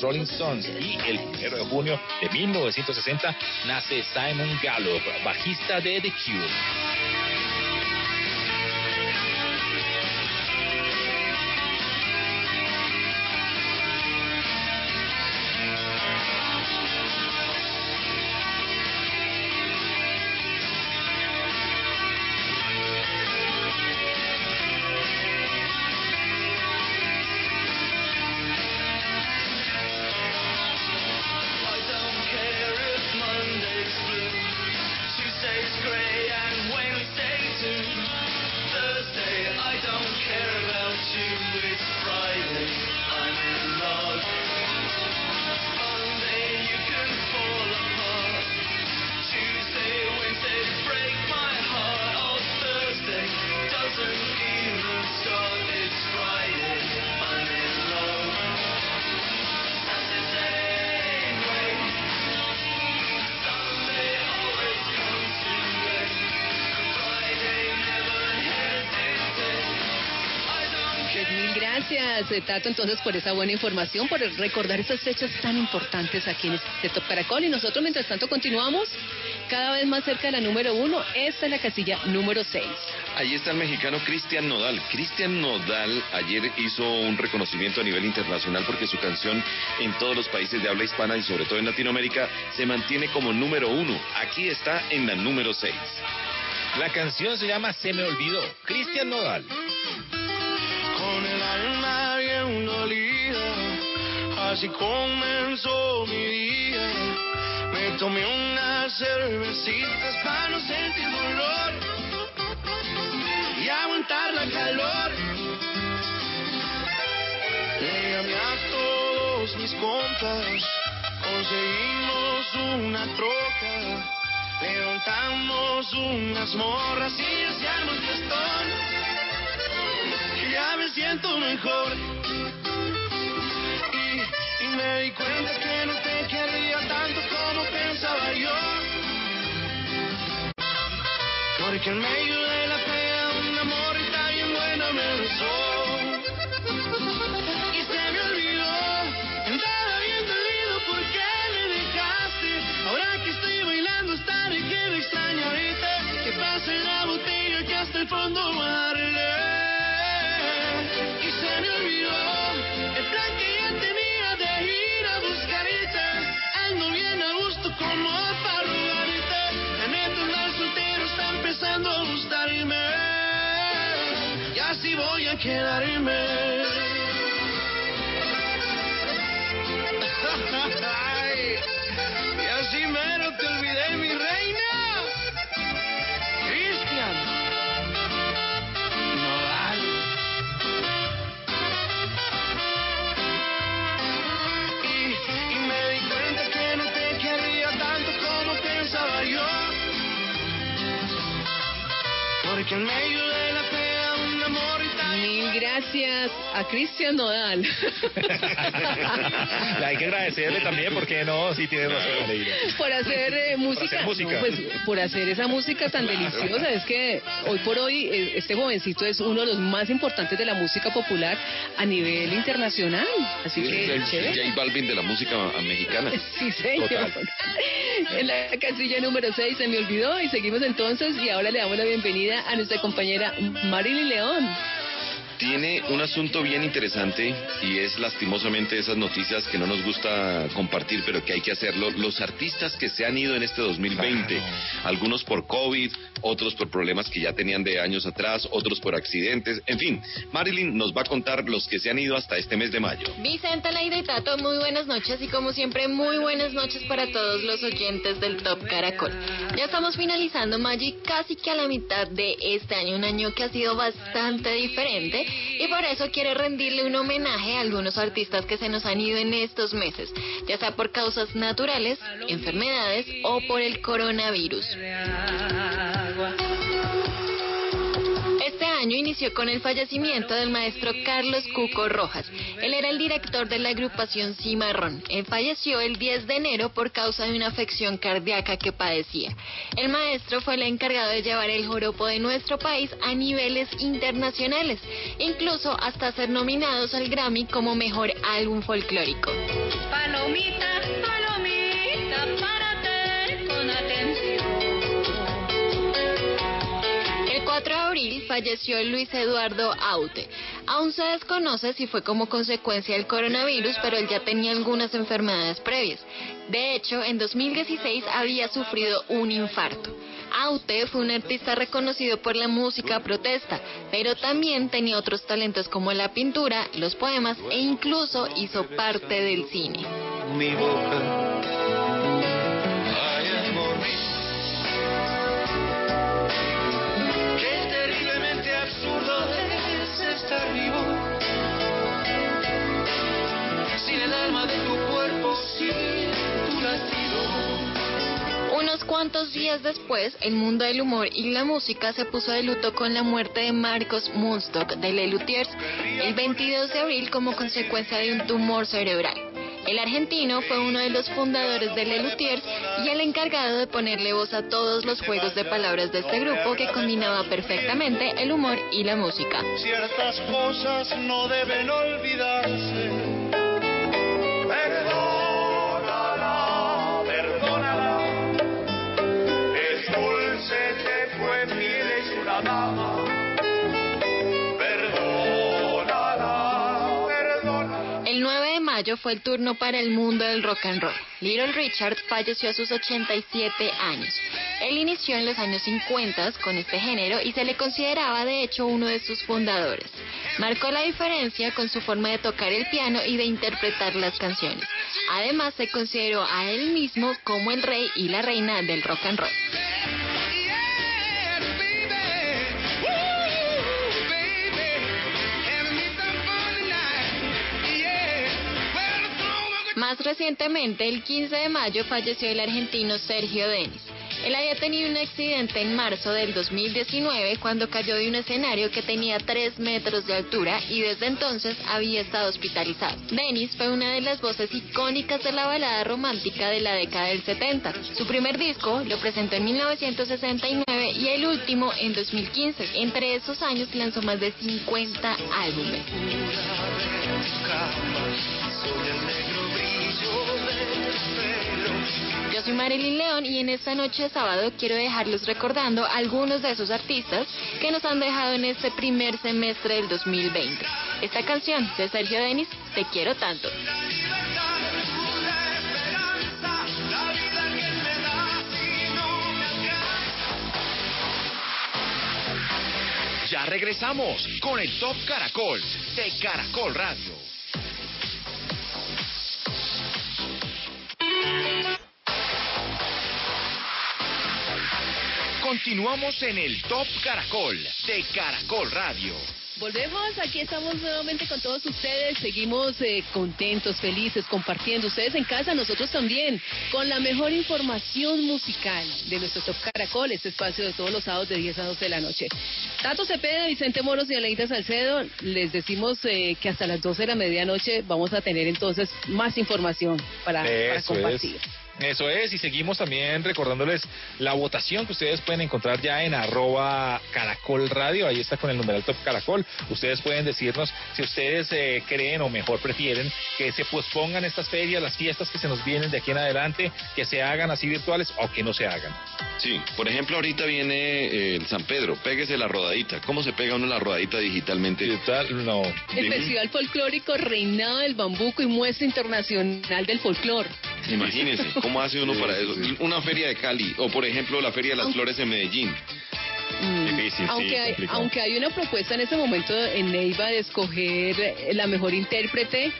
Rolling Stones. Y el primero de junio de 1960 nace Simon Gallup, bajista de The Cure. Gracias, eh, Tato, entonces por esa buena información, por recordar esas fechas tan importantes aquí en este Top Caracol. Y nosotros, mientras tanto, continuamos cada vez más cerca de la número uno. Esta es la casilla número seis. Ahí está el mexicano Cristian Nodal. Cristian Nodal ayer hizo un reconocimiento a nivel internacional porque su canción en todos los países de habla hispana y sobre todo en Latinoamérica se mantiene como número uno. Aquí está en la número seis. La canción se llama Se me olvidó. Cristian Nodal. Así comenzó mi día. Me tomé unas cervecitas para no sentir dolor y aguantar la calor. Le llamé a todos mis compas, conseguimos una troca, levantamos unas morras y hacíamos fiestón ya me siento mejor. Y, y me di cuenta que no te quería tanto como pensaba yo. Porque en medio de la pena una morrita bien buena me besó. Y se me olvidó, andaba bien dolido porque me dejaste. Ahora que estoy bailando hasta de que me extraña ahorita. Que pase la botella que hasta el fondo darle. A gustarme. Y así voy a quedarme. [LAUGHS] Y así mero que en medio gracias a Cristian Nodal. [LAUGHS] Hay que agradecerle también, porque no, sí tiene razón, por hacer eh, música, hacer música. No, pues, por hacer esa música tan deliciosa. Es que hoy por hoy eh, este jovencito es uno de los más importantes de la música popular a nivel internacional. Así Sí, que el. J Balvin de la música mexicana. [LAUGHS] Sí, señor. Total. En la casilla número 6 se me olvidó y seguimos entonces y ahora le damos la bienvenida a nuestra compañera Marilyn León. Tiene un asunto bien interesante y es lastimosamente esas noticias que no nos gusta compartir, pero que hay que hacerlo. Los artistas que se han ido en este 2020, algunos por COVID, otros por problemas que ya tenían de años atrás, otros por accidentes, en fin. Marilyn nos va a contar los que se han ido hasta este mes de mayo. Vicente, Leida y Tato, muy buenas noches y como siempre muy buenas noches para todos los oyentes del Top Caracol. Ya estamos finalizando mayo y casi que a la mitad de este año, un año que ha sido bastante diferente y por eso quiero rendirle un homenaje a algunos artistas que se nos han ido en estos meses, ya sea por causas naturales, enfermedades o por el coronavirus. Año inició con el fallecimiento del maestro Carlos Cuco Rojas. Él era el director de la agrupación Cimarrón. Él falleció el 10 de enero por causa de una afección cardíaca que padecía. El maestro fue el encargado de llevar el joropo de nuestro país a niveles internacionales, incluso hasta ser nominados al Grammy como mejor álbum folclórico. Palomita, palomita, párate con atención. El 4 de abril falleció Luis Eduardo Aute. Aún se desconoce si fue como consecuencia del coronavirus, pero él ya tenía algunas enfermedades previas. De hecho, en 2016 había sufrido un infarto. Aute fue un artista reconocido por la música protesta, pero también tenía otros talentos como la pintura, los poemas e incluso hizo parte del cine. mi boca. Alma de tu cuerpo, sin tu latido. Unos cuantos días después, el mundo del humor y la música se puso de luto con la muerte de Marcos Munstock de Les Luthiers el 22 de abril como consecuencia de un tumor cerebral. El argentino fue uno de los fundadores de Les Luthiers y el encargado de ponerle voz a todos los juegos de palabras de este grupo que combinaba perfectamente el humor y la música. Ciertas cosas no deben olvidarse. Fue fiel, es una dama. Perdónala, perdónala. El 9 de mayo fue el turno para el mundo del rock and roll. Little Richard falleció a sus 87 años. Él inició en los años 50 con este género y se le consideraba de hecho uno de sus fundadores. Marcó la diferencia con su forma de tocar el piano y de interpretar las canciones. Además se consideró a él mismo como el rey y la reina del rock and roll. Más recientemente, el 15 de mayo, falleció el argentino Sergio Denis. Él había tenido un accidente en marzo del 2019 cuando cayó de un escenario que tenía 3 metros de altura y desde entonces había estado hospitalizado. Denis fue una de las voces icónicas de la balada romántica de la década del 70. Su primer disco lo presentó en 1969 y el último en 2015. Entre esos años lanzó más de 50 álbumes. Yo soy Marilyn León y en esta noche de sábado quiero dejarlos recordando algunos de esos artistas que nos han dejado en este primer semestre del 2020. Esta canción de Sergio Denis, Te quiero tanto. Ya regresamos con el Top Caracol de Caracol Radio. Continuamos en el Top Caracol de Caracol Radio. Volvemos, aquí estamos nuevamente con todos ustedes, seguimos eh, contentos, felices, compartiendo ustedes en casa, nosotros también, con la mejor información musical de nuestro Top Caracol, este espacio de todos los sábados de 10 a 12 de la noche. Tato Cepeda, Vicente Moros y Aleida Salcedo, les decimos eh, que hasta las 12 de la medianoche vamos a tener entonces más información para, compartir. es. Eso es, y seguimos también recordándoles la votación que ustedes pueden encontrar ya en arroba caracol radio, ahí está con el numeral top caracol. Ustedes pueden decirnos si ustedes eh, creen o mejor prefieren que se pospongan estas ferias, las fiestas que se nos vienen de aquí en adelante, que se hagan así virtuales o que no se hagan. Sí, por ejemplo, ahorita viene eh, el San Pedro, péguese la rodadita. ¿Cómo se pega uno la rodadita digitalmente? Digital, no. El Festival Folclórico Reinado del Bambuco y Muestra Internacional del Folclor. Imagínense, [LAUGHS] ¿cómo hace uno para eso? Una feria de Cali, o por ejemplo la Feria de las Flores en Medellín. Mm, sí, aunque, hay, complicado. aunque hay una propuesta en este momento en Neiva de escoger la mejor intérprete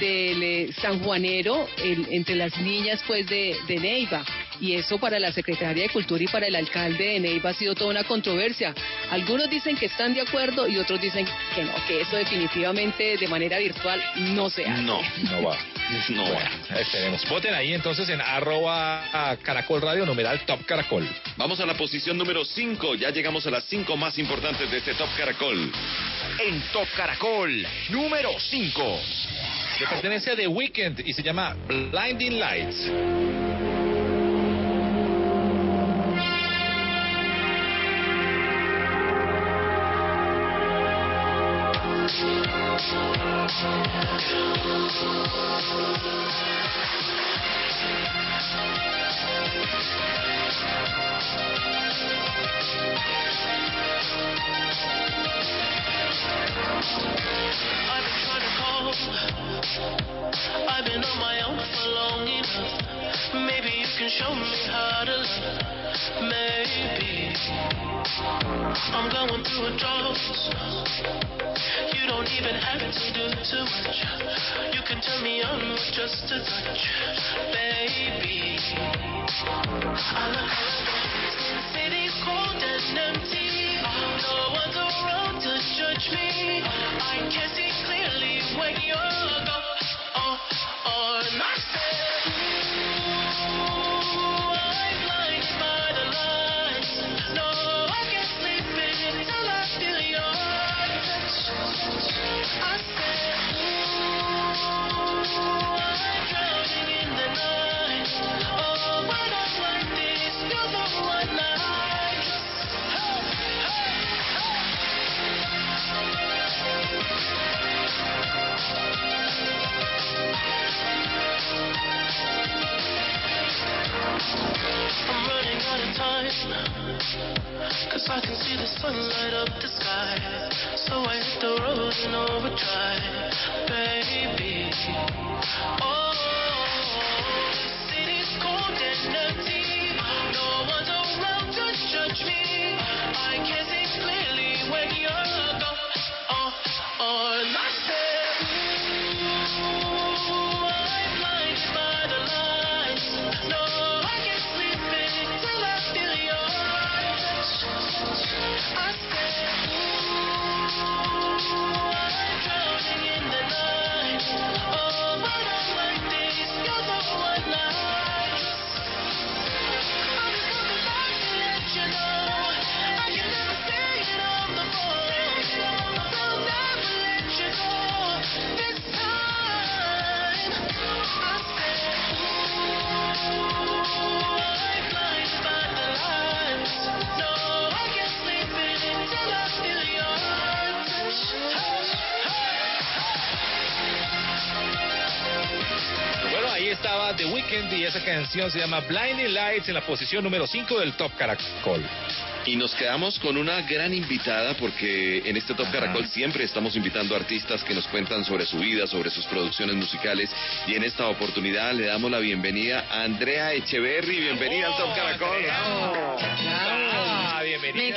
del eh, sanjuanero el- entre las niñas pues de, de Neiva y eso para la secretaria de Cultura y para el alcalde de Neiva ha sido toda una controversia. Algunos dicen que están de acuerdo y otros dicen que no, que eso definitivamente de manera virtual no se hace. No, No va. [LAUGHS] no va. Esperemos. Voten ahí entonces en arroba caracol radio, numeral top caracol. Vamos a la posición número 5. Ya llegamos a las 5 más importantes de este Top Caracol. En Top Caracol, número 5. Le pertenece a The Weeknd y se llama Blinding Lights. I've been trying to call. I've been on my own for long enough. Maybe you can show me how to. Maybe I'm going through a drought. You don't even have to do too much. You can turn me on with just a touch, baby. I look around, the city's cold and empty. Clearly when you're gone. Oh, oh, time. Cause I can see the sun light up the sky. So I hit the road in overdrive, baby. Oh, the city's cold and empty. No one's around to judge me. I can see clearly when you're gone. Oh, oh, I said, ahí estaba The Weeknd y esa canción se llama Blinding Lights en la posición número 5 del top caracol. Y nos quedamos con una gran invitada porque en este Top Ajá. Caracol siempre estamos invitando artistas que nos cuentan sobre su vida, sobre sus producciones musicales y en esta oportunidad le damos la bienvenida a Andrea Echeverry. Bienvenida al Top Caracol. Ah, bienvenida.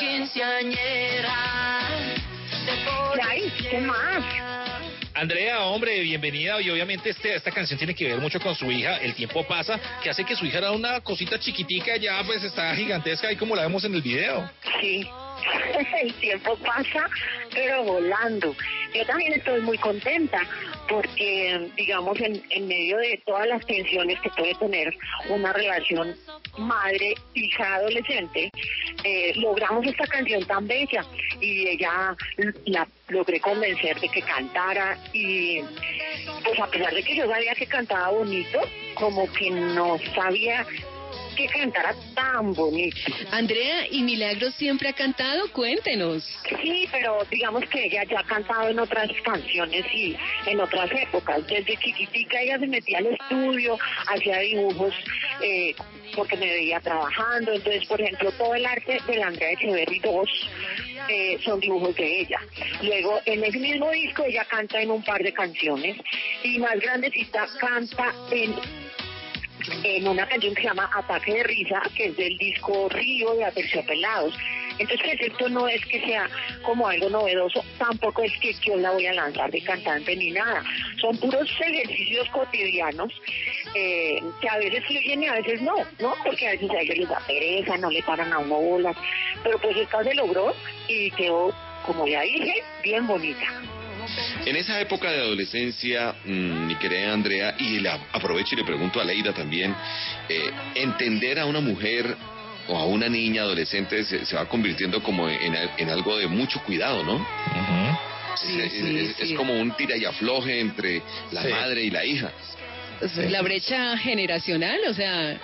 ¿qué más? Andrea, hombre, bienvenida. Y obviamente este, esta canción tiene que ver mucho con su hija. El tiempo pasa, que hace que su hija era una cosita chiquitica, ya pues está gigantesca, ahí como la vemos en el video. Sí, [LAUGHS] el tiempo pasa, pero volando. Yo también estoy muy contenta porque, digamos, en, en medio de todas las tensiones que puede tener una relación madre-hija-adolescente, eh, logramos esta canción tan bella y ella la logré convencer de que cantara y pues a pesar de que yo sabía que cantaba bonito, como que no sabía que cantara tan bonito. Andrea, ¿y Milagros siempre ha cantado? Cuéntenos. Sí, pero digamos que ella ya ha cantado en otras canciones y en otras épocas. Desde chiquitica ella se metía al estudio, hacía dibujos eh, porque me veía trabajando. Entonces, por ejemplo, todo el arte de la Andrea Echeverry 2 eh, son dibujos de ella. Luego, en ese mismo disco ella canta en un par de canciones y más grandecita canta en en una canción que se llama Ataque de Risa, que es del disco Río de Aterciopelados. Entonces, pues, esto no es que sea como algo novedoso, tampoco es que yo la voy a lanzar de cantante ni nada. Son puros ejercicios cotidianos eh, que a veces fluyen y a veces no, ¿no? Porque a veces a ellos les da pereza, no le paran a uno bolas. Pero pues esta se logró y quedó, como ya dije, bien bonita. En esa época de adolescencia, mm, mi querida Andrea, y la aprovecho y le pregunto a Leida también, eh, entender a una mujer o a una niña adolescente se, se va convirtiendo como en, al- en algo de mucho cuidado, ¿no? Sí, es, sí, es- como un tira y afloje entre la Sí. madre y la hija. La brecha generacional, o sea,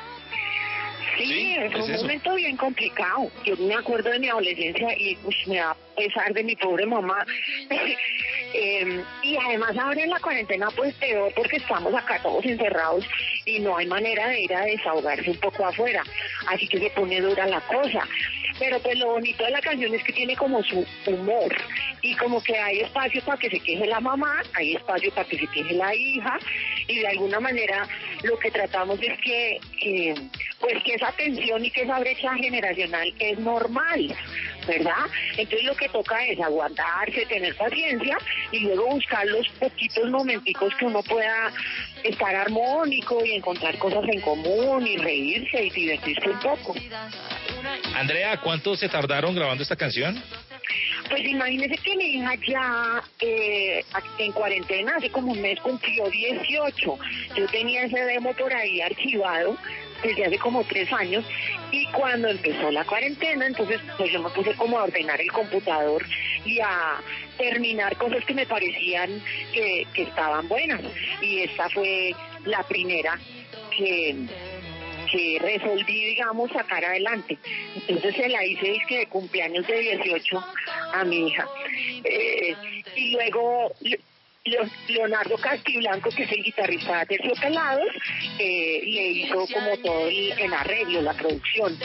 Sí, Sí, es es un eso. momento bien complicado. Yo me acuerdo de mi adolescencia y ush, me da pesar de mi pobre mamá. Eh, y además ahora en la cuarentena pues peor porque estamos acá todos encerrados y no hay manera de ir a desahogarse un poco afuera. Así que se pone dura la cosa. Pero pues lo bonito de la canción es que tiene como su humor y como que hay espacio para que se queje la mamá, hay espacio para que se queje la hija y de alguna manera lo que tratamos es que, que, pues que esa tensión y que esa brecha generacional es normal, ¿verdad? Entonces lo que toca es aguantarse, tener paciencia y luego buscar los poquitos momenticos que uno pueda estar armónico y encontrar cosas en común y reírse y divertirse un poco. Andrea, ¿cuánto se tardaron grabando esta canción? Pues imagínese que mi hija ya eh, en cuarentena, hace como un mes cumplió 18. Yo tenía ese demo por ahí archivado desde hace como tres años y cuando empezó la cuarentena, entonces pues yo me puse como a ordenar el computador y a terminar cosas que me parecían que, que estaban buenas. Y esta fue la primera que que resolví, digamos, sacar adelante. Entonces se la hice disque de cumpleaños de 18 a mi hija. Eh, y luego Leonardo Castiblanco, que es el guitarrista de Terciopelados, eh, le hizo como todo el, el arreglo, la producción.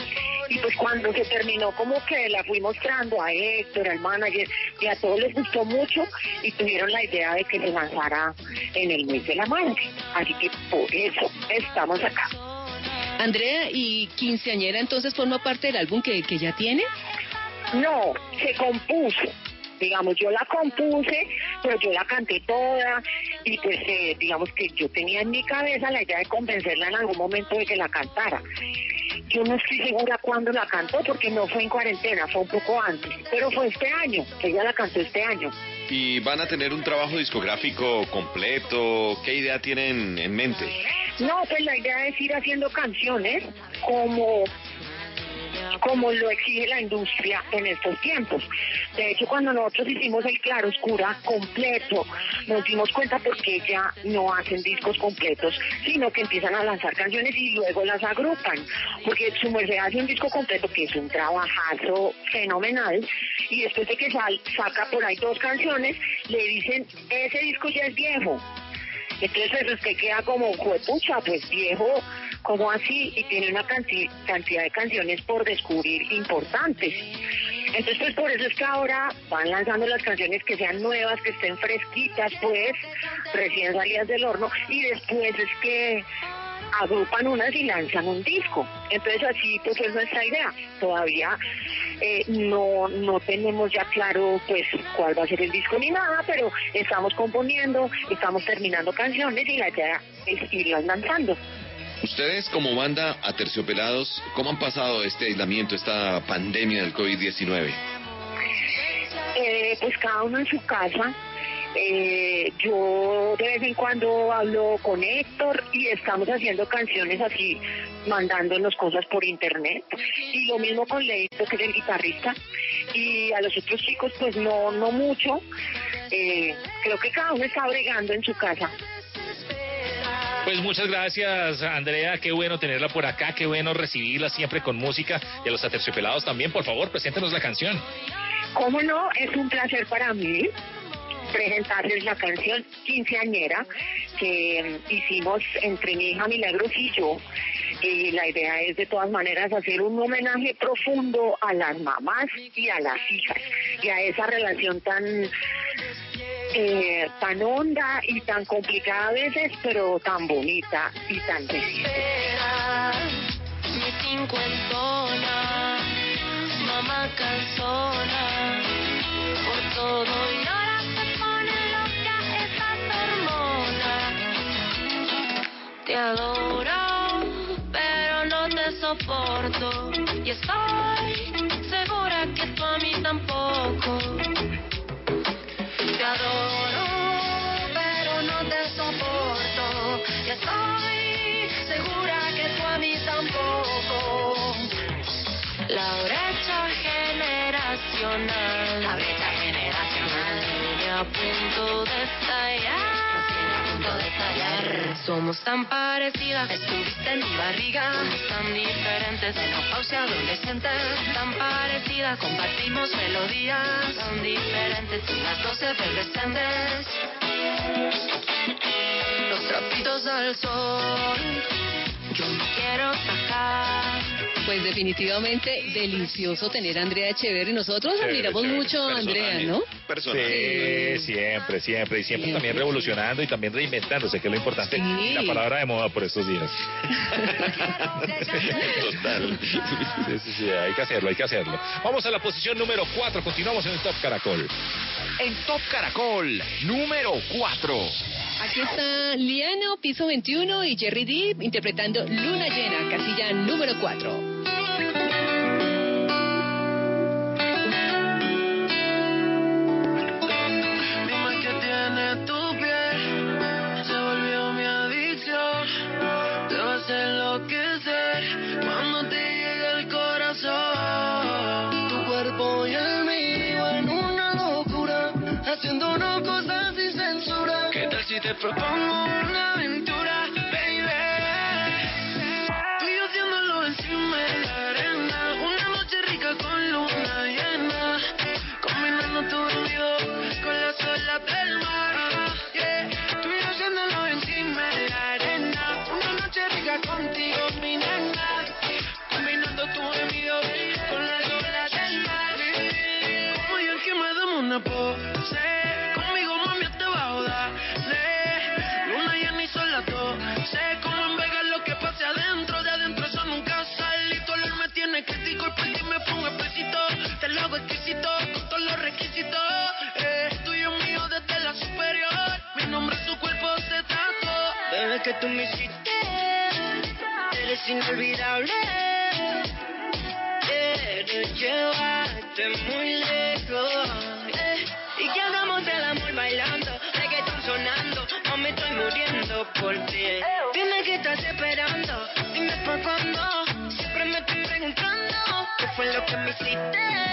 Y pues cuando se terminó, como que la fui mostrando a Héctor, al manager, y a todos les gustó mucho y tuvieron la idea de que se lanzara en el mes de la madre. Así que por eso estamos acá. Andrea, ¿y Quinceañera entonces forma parte del álbum que, que ya tiene? No, se compuso. Digamos, yo la compuse, pero yo la canté toda y pues eh, digamos que yo tenía en mi cabeza la idea de convencerla en algún momento de que la cantara. Yo no estoy segura cuándo la cantó porque no fue en cuarentena, fue un poco antes, pero fue este año, ella la cantó este año. ¿Y van a tener un trabajo discográfico completo? ¿Qué idea tienen en mente? No, pues la idea es ir haciendo canciones como como lo exige la industria en estos tiempos. De hecho, cuando nosotros hicimos el Claro Oscura completo, nos dimos cuenta porque ya no hacen discos completos, sino que empiezan a lanzar canciones y luego las agrupan. Porque su merced hace un disco completo que es un trabajazo fenomenal y después de que sal- saca por ahí dos canciones, le dicen, ese disco ya es viejo. Entonces pues, usted queda como, juepucha, pues viejo, como así, y tiene una canti- cantidad de canciones por descubrir importantes. Entonces pues por eso es que ahora van lanzando las canciones que sean nuevas, que estén fresquitas, pues, recién salidas del horno, y después es que agrupan unas y lanzan un disco. Entonces así pues es nuestra idea. Todavía eh, no, no tenemos ya claro pues cuál va a ser el disco ni nada, pero estamos componiendo, estamos terminando canciones y la idea es irlas lanzando. Ustedes como banda Aterciopelados, ¿cómo han pasado este aislamiento, esta pandemia del COVID-19? Eh, pues cada uno en su casa. Eh, yo de vez en cuando hablo con Héctor y estamos haciendo canciones así, mandándonos cosas por internet. Y lo mismo con Leito, que es el guitarrista. Y a los otros chicos, pues no, no mucho. Eh, creo que cada uno está bregando en su casa. Pues muchas gracias, Andrea. Qué bueno tenerla por acá. Qué bueno recibirla siempre con música. Y a los aterciopelados también, por favor, preséntenos la canción. ¿Cómo no? Es un placer para mí presentarles la canción Quinceañera que hicimos entre mi hija Milagros y yo. Y la idea es de todas maneras hacer un homenaje profundo a las mamás y a las hijas y a esa relación tan eh, tan honda y tan complicada a veces, pero tan bonita y tan reciente. Mi cincuentona, mamá cansona, por todo y ahora se pone loca esa hormona. Te adoro, pero no te soporto. Y estoy segura que tú a mí tampoco. La brecha generacional. La brecha generacional. Viene a punto de estallar. Somos tan parecidas. Estuviste en mi barriga. Somos tan diferentes. Menopausia, adolescentes. Tan parecidas. Compartimos melodías. Tan diferentes. Y las dos efervescentes. Los trapitos al sol. Yo no quiero sacar. Pues definitivamente delicioso tener a Andrea Echeverri. Nosotros Chévere, admiramos chévere. mucho a Andrea, ¿no? Sí, siempre, siempre. Y siempre también revolucionando y también reinventándose, que es lo importante. Sí. La palabra de moda por estos días. [LAUGHS] Total. Sí, sí, sí, hay que hacerlo, hay que hacerlo. Vamos a la posición número 4. Continuamos en el Top Caracol. En Top Caracol, número 4. Aquí está Liano, piso 21 y Jerry Deep interpretando Luna Llena, casilla número 4. Tu piel, se volvió mi adicción. Te va a enloquecer cuando te llegue el corazón. Tu cuerpo y el mío en una locura, haciéndonos cosas sin censura. ¿Qué tal si te propongo una aventura, Eres inolvidable. Quiero llevarte muy lejos. y que hagamos el amor bailando, reggaeton sonando. No me estoy muriendo por ti. Dime que estás esperando, dime por cuándo. Siempre me estoy preguntando qué fue lo que me hiciste.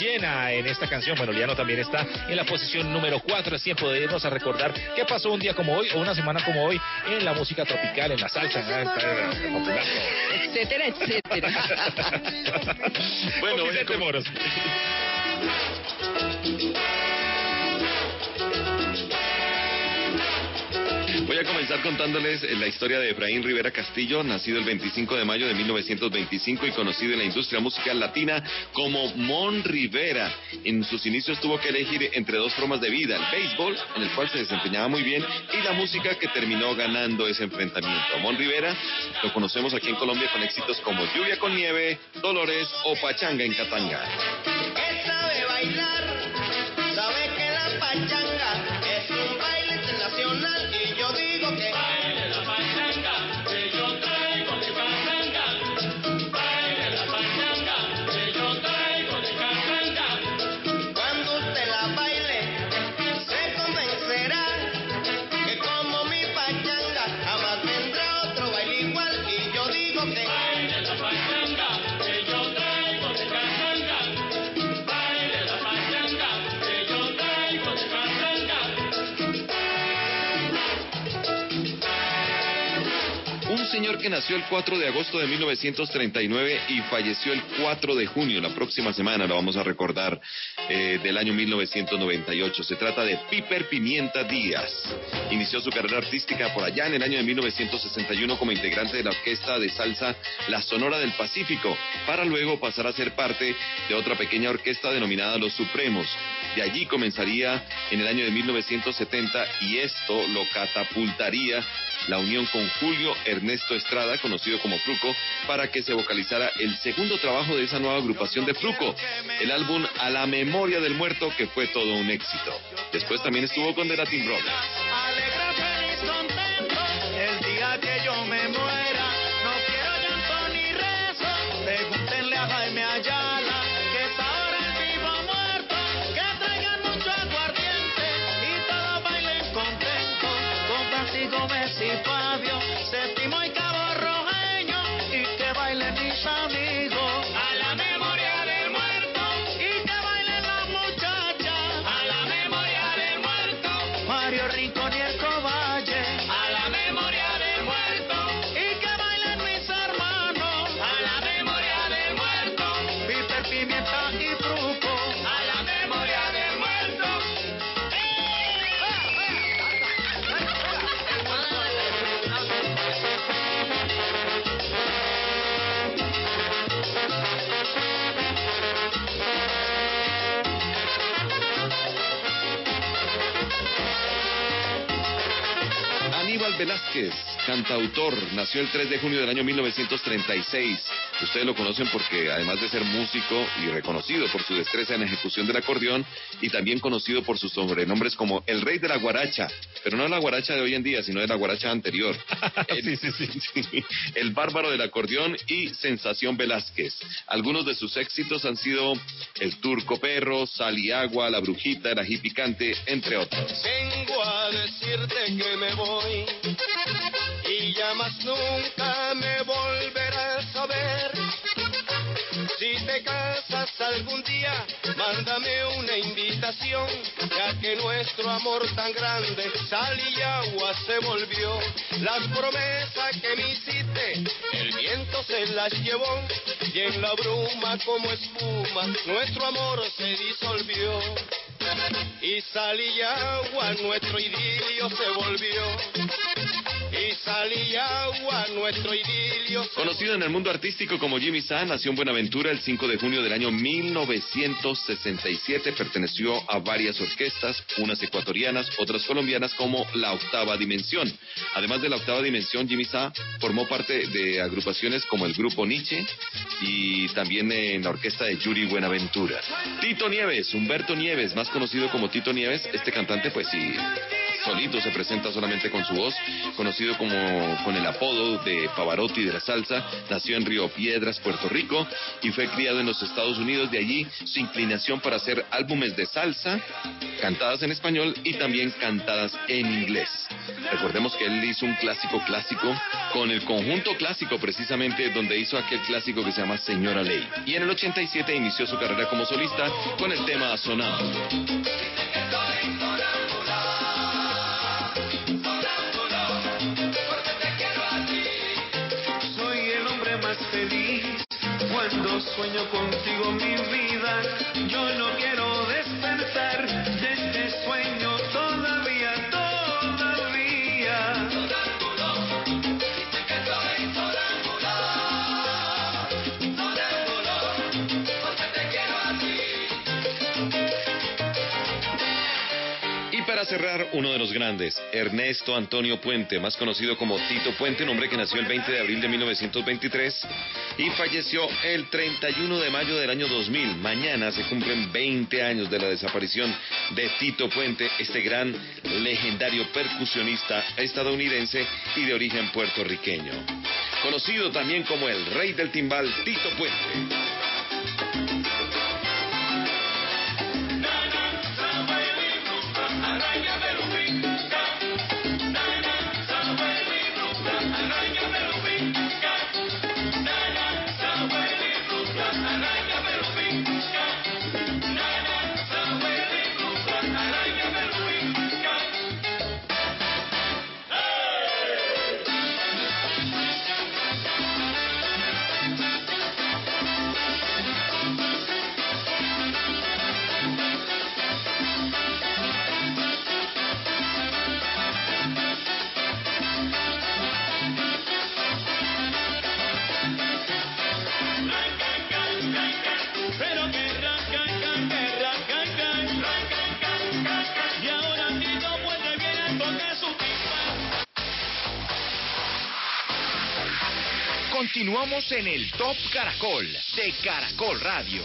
Llena en esta canción. Bueno, Liano también está en la posición número 4. Es tiempo de irnos a recordar qué pasó un día como hoy o una semana como hoy en la música tropical, en la salsa, en la popular. Etcétera, etcétera. [LAUGHS] Bueno, voy a Voy a comenzar contándoles eh, la historia de Efraín Rivera Castillo, nacido el 25 de mayo de 1925 y conocido en la industria musical latina como Mon Rivera. En sus inicios tuvo que elegir entre dos formas de vida, el béisbol, en el cual se desempeñaba muy bien, y la música que terminó ganando ese enfrentamiento. Mon Rivera lo conocemos aquí en Colombia con éxitos como Lluvia con Nieve, Dolores o Pachanga en Catanga. Que nació el 4 de agosto de 1939 y falleció el 4 de junio, la próxima semana lo vamos a recordar, eh, del año 1998. Se trata de Piper Pimienta Díaz. Inició su carrera artística por allá en el año de 1961 como integrante de la orquesta de salsa La Sonora del Pacífico, para luego pasar a ser parte de otra pequeña orquesta denominada Los Supremos. De allí comenzaría en el año de 1970 y esto lo catapultaría la unión con Julio Ernesto Estrada, conocido como Fruco, para que se vocalizara el segundo trabajo de esa nueva agrupación de Fruco, el álbum A la Memoria del Muerto, que fue todo un éxito. Después también estuvo con The Latin Brothers. Velázquez, cantautor, nació el 3 de junio del año 1936. Ustedes lo conocen porque además de ser músico y reconocido por su destreza en ejecución del acordeón y también conocido por sus sobrenombres como el rey de la guaracha, pero no la guaracha de hoy en día, sino de la guaracha anterior. [LAUGHS] El, sí, [LAUGHS] el bárbaro del acordeón y Sensación Velázquez. Algunos de sus éxitos han sido El Turco Perro, Sal y Agua, La Brujita, El Ají Picante, entre otros. Vengo a decirte que me voy y ya más nunca me volverás a ver. Te casas algún día, mándame una invitación, ya que nuestro amor tan grande, sal y agua se volvió. Las promesas que me hiciste, el viento se las llevó, y en la bruma como espuma, nuestro amor se disolvió. Y sal y agua, nuestro idilio se volvió. Conocido en el mundo artístico como Jimmy Sa, nació en Buenaventura el 5 de junio del año 1967. Perteneció a varias orquestas, unas ecuatorianas, otras colombianas como La Octava Dimensión. Además de La Octava Dimensión, Jimmy Sa formó parte de agrupaciones como el Grupo Nietzsche y también en la orquesta de Yuri Buenaventura. Tito Nieves, Humberto Nieves, más conocido como Tito Nieves, este cantante pues sí solito se presenta solamente con su voz, conocido como con el apodo de Pavarotti de la salsa, nació en Río Piedras, Puerto Rico, y fue criado en los Estados Unidos, de allí su inclinación para hacer álbumes de salsa, cantadas en español y también cantadas en inglés. Recordemos que él hizo un clásico clásico con el conjunto clásico precisamente donde hizo aquel clásico que se llama Señora Ley. Y en el 87 inició su carrera como solista con el tema Sonado. Sueño contigo mi cerrar, uno de los grandes, Ernesto Antonio Puente, más conocido como Tito Puente, un hombre que nació el 20 de abril de 1923 y falleció el 31 de mayo del año 2000. Mañana se cumplen 20 años de la desaparición de Tito Puente, este gran legendario percusionista estadounidense y de origen puertorriqueño. Conocido también como el rey del timbal, Tito Puente. Continuamos en el Top Caracol de Caracol Radio.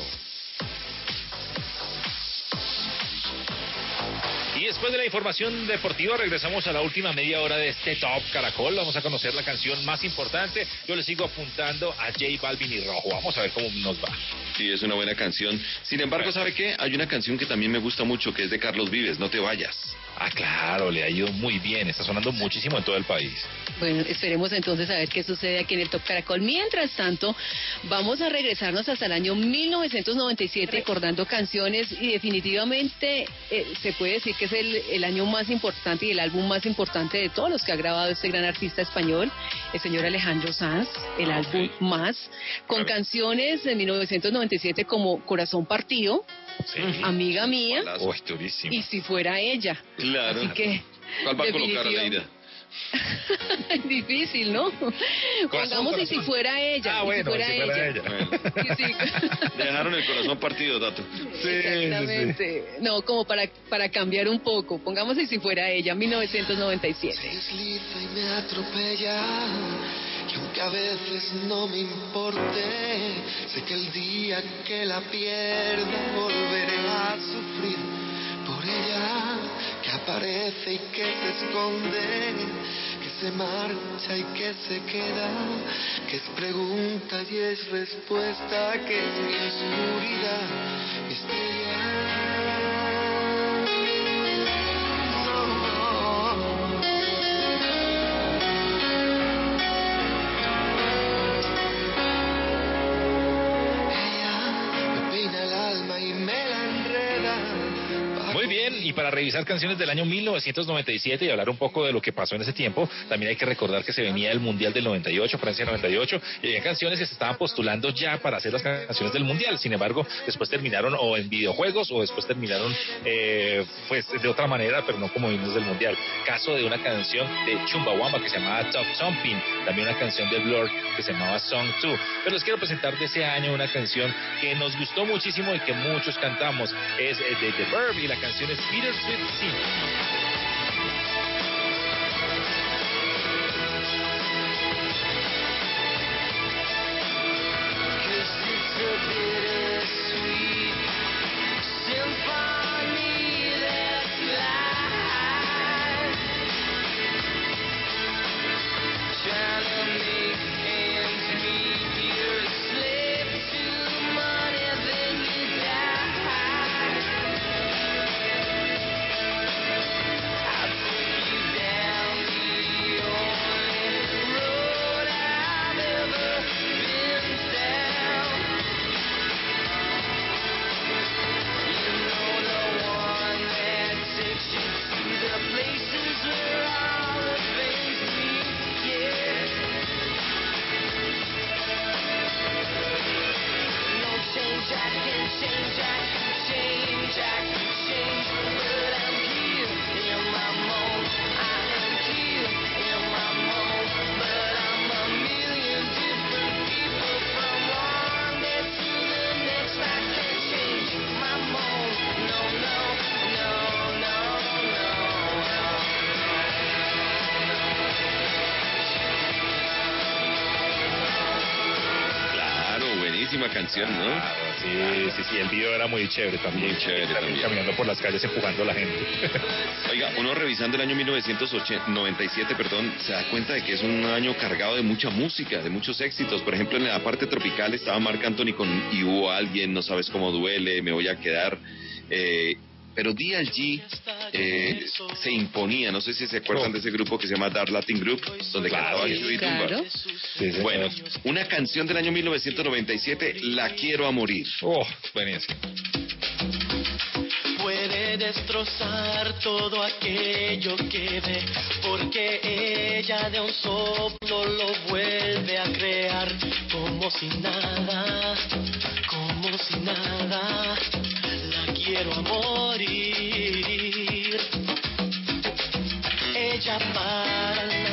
Y después de la información deportiva regresamos a la última media hora de este Top Caracol. Vamos a conocer la canción más importante. Yo le sigo apuntando a J Balvin y Rojo. Vamos a ver cómo nos va. Sí, es una buena canción. Sin embargo, ¿sabe qué? Hay una canción que también me gusta mucho, que es de Carlos Vives, No te vayas. Ah, claro, le ha ido muy bien. Está sonando muchísimo en todo el país. Bueno, esperemos entonces a ver qué sucede aquí en el Top Caracol. Mientras tanto, vamos a regresarnos hasta el año 1997 recordando canciones y definitivamente eh, se puede decir que es el, el año más importante y el álbum más importante de todos los que ha grabado este gran artista español, el señor Alejandro Sanz, el álbum Más, con canciones de 1997 como Corazón Partido, Amiga Mía durísimo. y Si Fuera Ella. Claro. Así que... ¿Cuál va a colocar, definitiva- Aleida? [LAUGHS] Difícil, ¿no? Pongamos y si fuera ella. Ah, bueno, si fuera si fuera ella. ella. Sí. Dejaron [LAUGHS] [LAUGHS] el corazón partido, Tato. Exactamente. No, como para, para cambiar un poco. Pongamos y si fuera ella, 1997. desliza y me atropella. Aunque a veces no me importe, sé que el día que la pierda volveré a sufrir por ella, que aparece y que se esconde, que se marcha y que se queda, que es pregunta y es respuesta, que es mi oscuridad, mi me Muy bien, y para revisar canciones del año 1997 y hablar un poco de lo que pasó en ese tiempo, también hay que recordar que se venía el Mundial del 98, Francia 98, y había canciones que se estaban postulando ya para hacer las canciones del Mundial. Sin embargo, después terminaron o en videojuegos o después terminaron eh, pues de otra manera, pero no como himnos del Mundial. Caso de una canción de Chumbawamba que se llamaba Top Thumping, también una canción de Blur que se llamaba Song 2. Pero les quiero presentar de ese año una canción que nos gustó muchísimo y que muchos cantamos. Es eh, de The Verb y la canción es Bittersweet Sea. Canción, ¿no? Claro, sí, sí, sí, el video era muy chévere también. Muy chévere también. Caminando por las calles empujando a la gente. [LAUGHS] Oiga, uno revisando el año 1997, perdón, se da cuenta de que es un año cargado de mucha música, de muchos éxitos. Por ejemplo, en la parte tropical estaba Marc Anthony con Y hubo alguien, No sabes cómo duele, Me voy a quedar. Eh, pero DLG eh, se imponía, no sé si se acuerdan de ese grupo que se llama Dark Latin Group, donde Claro, cantaba Tumba. claro. Sí, sí, Bueno, una canción del año 1997, La quiero a morir. Oh, buenísimo. Puede destrozar todo aquello que ve, porque ella de un soplo lo vuelve a crear, como si nada, como si nada, la quiero a morir. Ella para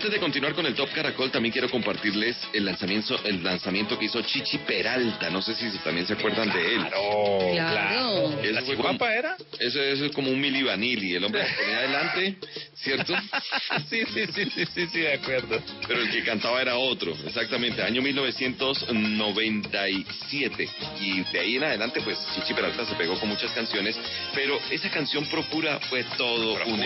antes de continuar con el Top Caracol, también quiero compartirles el lanzamiento, el lanzamiento que hizo Chichi Peralta. No sé si también se acuerdan de él. Claro, Claro. Eso ¿La guapa era? Eso, eso es como un Mili Vanilli, el hombre se ponía adelante, ¿cierto? [LAUGHS] sí, sí, sí, sí, sí, sí, de acuerdo. Pero el que cantaba era otro, exactamente, año 1997. Y de ahí en adelante, pues Chichi Peralta se pegó con muchas canciones, pero esa canción Procura fue todo un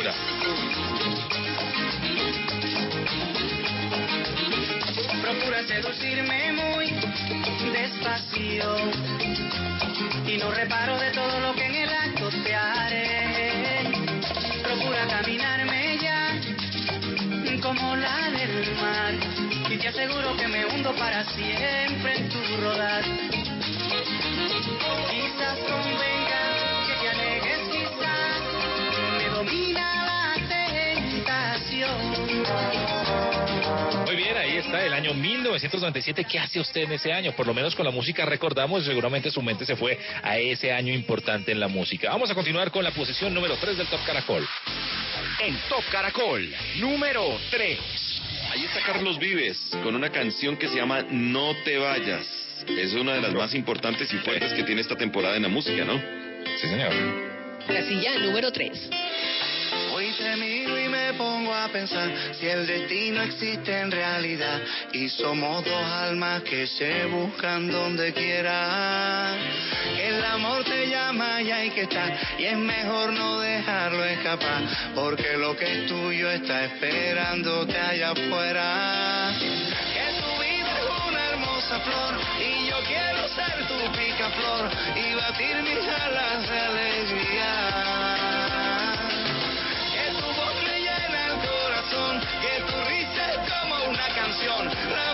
seducirme muy despacio y no reparo de todo lo que en el acto te haré. Procura caminarme ya como la del mar y te aseguro que me hundo para siempre en tu rodar. Quizás convenga que te quizás me domina la tentación. Ahí está el año 1997. ¿Qué hace usted en ese año? Por lo menos con la música recordamos y seguramente su mente se fue a ese año importante en la música. Vamos a continuar con la posición número 3 del Top Caracol. En Top Caracol, número 3. Ahí está Carlos Vives con una canción que se llama No te vayas. Es una de las más importantes y fuertes que tiene esta temporada en la música, ¿no? Sí, señor. Casilla número 3. Hoy te miro y me pongo a pensar si el destino existe en realidad y somos dos almas que se buscan donde quiera. El amor te llama y hay que estar y es mejor no dejarlo escapar porque lo que es tuyo está esperándote allá afuera. Que tu vida es una hermosa flor y yo quiero ser tu picaflor y batir mis alas de alegría. Canción, la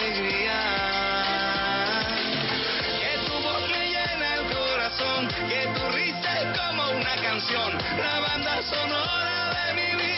Que tu risa es como una canción, la banda sonora de mi vida.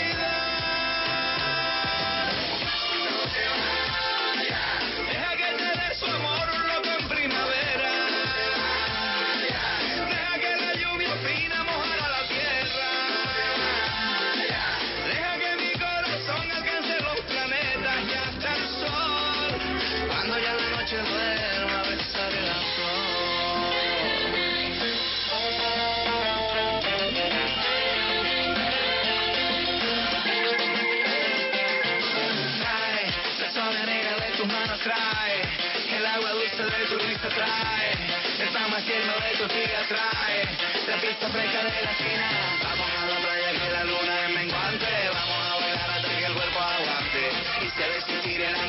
El pan más tierno de tu espiga, trae la pista fresca de la esquina. Vamos a la playa que la luna es menguante. Vamos a bailar hasta que el cuerpo aguante. Y si al existir el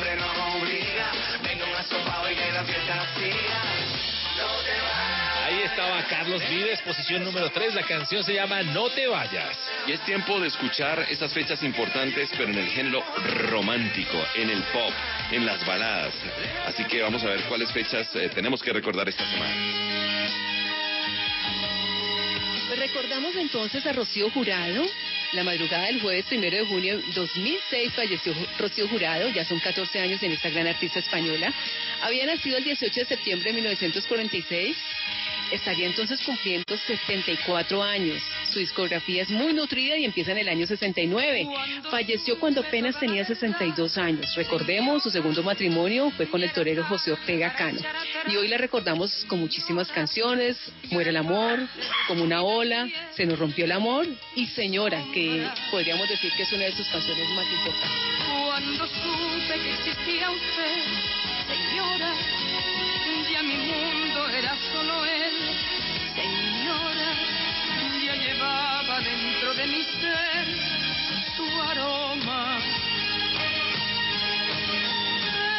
estaba Carlos Vives, posición número 3. La canción se llama No te vayas. Y es tiempo de escuchar estas fechas importantes, pero en el género romántico, en el pop, en las baladas. Así que vamos a ver cuáles fechas eh, tenemos que recordar esta semana. Pues recordamos entonces a Rocío Jurado. La madrugada del jueves primero de junio de 2006 falleció Rocío Jurado, ya son 14 años en esta gran artista española. Había nacido el 18 de septiembre de 1946. Estaría entonces cumpliendo 74 años. Su discografía es muy nutrida y empieza en el año 69. Falleció cuando apenas tenía 62 años. Recordemos, su segundo matrimonio fue con el torero José Ortega Cano. Y hoy la recordamos con muchísimas canciones, Muere el amor, Como una ola, Se nos rompió el amor y Señora, que podríamos decir que es una de sus canciones más importantes. Cuando supe que existía usted, señora, solo él, señora, ya llevaba dentro de mi ser su aroma.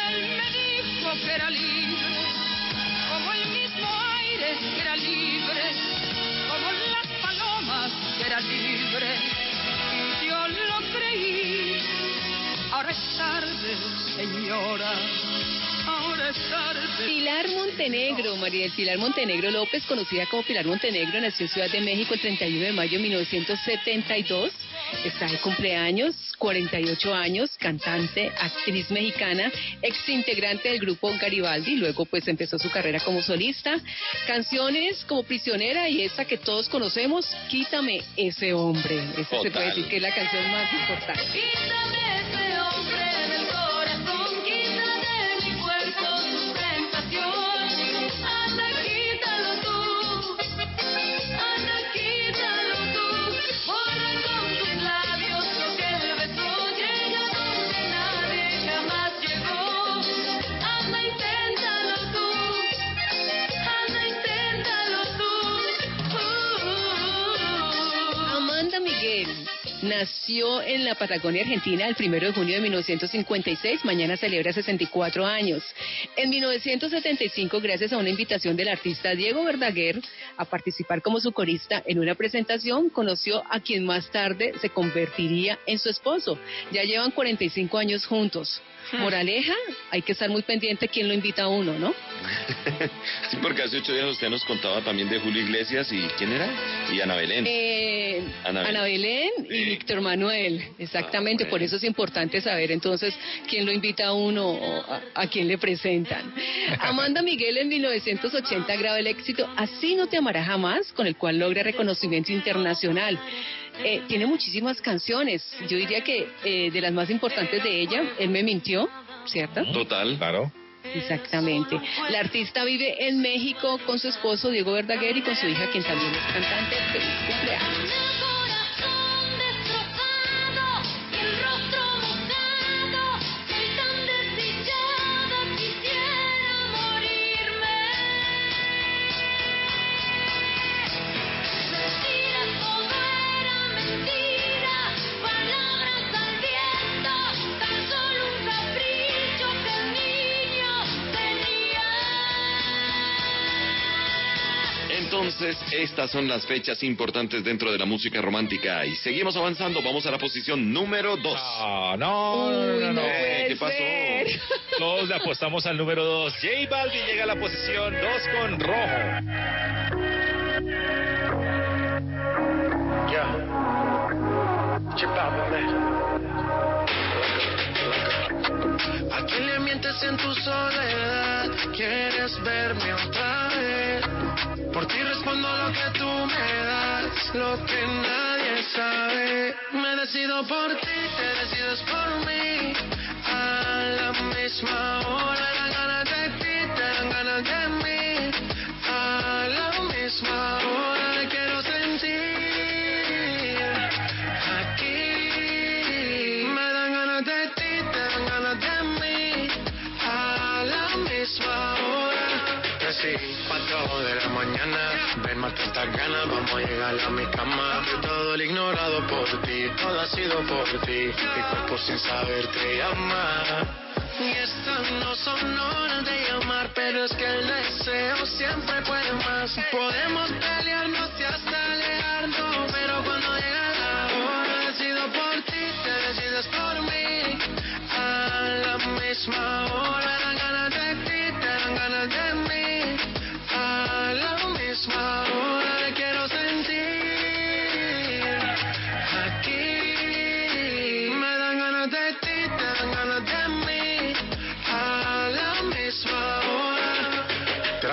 Él me dijo que era libre, como el mismo aire que era libre, como las palomas que era libre. Y yo lo creí. Ahora es tarde, señora. Pilar Montenegro, María del Pilar Montenegro López, conocida como Pilar Montenegro, nació en Ciudad de México el 31 de mayo de 1972. Está de cumpleaños, 48 años, cantante, actriz mexicana, ex integrante del grupo Garibaldi, luego pues empezó su carrera como solista. Canciones como Prisionera y esta que todos conocemos, Quítame ese hombre. Esa se puede decir que es la canción más importante. Quítame ese hombre nació en la Patagonia Argentina el 1 de junio de 1956, mañana celebra 64 años. En 1975, gracias a una invitación del artista Diego Verdaguer a participar como su corista en una presentación, conoció a quien más tarde se convertiría en su esposo. Ya llevan 45 años juntos. [LAUGHS] Moraleja, hay que estar muy pendiente quién lo invita a uno, ¿no? Sí, porque hace ocho días usted nos contaba también de Julio Iglesias y ¿quién era? Y Ana Belén. Eh, Ana Ana, Belén. Y Víctor Manuel, exactamente, Ah, por eso es importante saber entonces quién lo invita a uno o a, a quién le presentan. [LAUGHS] Amanda Miguel en 1980 graba el éxito Así no te amará jamás, con el cual logra reconocimiento internacional. Eh, tiene muchísimas canciones, yo diría que eh, de las más importantes de ella, Él me mintió, ¿cierto? Total. Claro. Exactamente. La artista vive en México con su esposo Diego Verdaguer y con su hija, quien también es cantante. Feliz cumpleaños. Entonces, estas son las fechas importantes dentro de la música romántica. Y seguimos avanzando. Vamos a la posición número 2. Ah, no, no, Uy, no, no. no puede ¿Qué pasó? ser. [LAUGHS] Todos le apostamos al número 2. J Balvin llega a la posición 2 con rojo. ¿A quién le mientes en tu soledad? ¿Quieres verme otra vez? Por ti respondo lo que tú me das, lo que nadie sabe. Me decido por ti, te decides por mí. A la misma hora dan ganas de ti, te dan ganas de mí. A la misma hora dan ganas de mí. A la mañana. Ven, mata estas ganas, vamos a llegar a mi cama. Todo el ignorado por ti, todo ha sido por ti. Mi cuerpo sin saber te llama. Y estas no son horas de llamar, pero es que el deseo siempre puede más. Podemos pelearnos y hasta alejarnos, pero cuando llega la hora, decido por ti, te decides por mí. A la misma hora,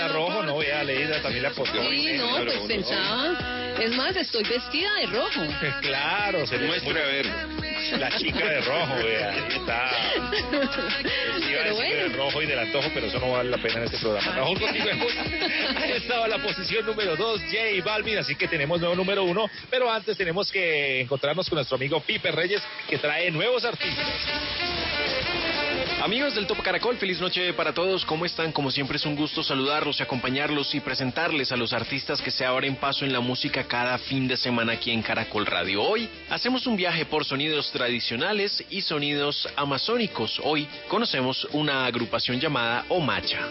está rojo, no vea Leida, también la postó. Sí, no, pues pensaba. Es más, estoy vestida de rojo. [LAUGHS] Claro, se muestra a ver. La chica de rojo, vea, ahí está. [LAUGHS] Iba a Pero decir bueno. del rojo y del antojo, pero eso no vale la pena en este programa. Mejor. Ahí [LAUGHS] estaba la posición número 2, J Balvin, así que tenemos nuevo número uno. Pero antes tenemos que encontrarnos con nuestro amigo Pipe Reyes, que trae nuevos artistas. Amigos del Top Caracol, feliz noche para todos. ¿Cómo están? Como siempre es un gusto saludarlos y acompañarlos y presentarles a los artistas que se abren paso en la música cada fin de semana aquí en Caracol Radio. Hoy hacemos un viaje por sonidos tradicionales y sonidos amazónicos. Hoy conocemos una agrupación llamada Omacha.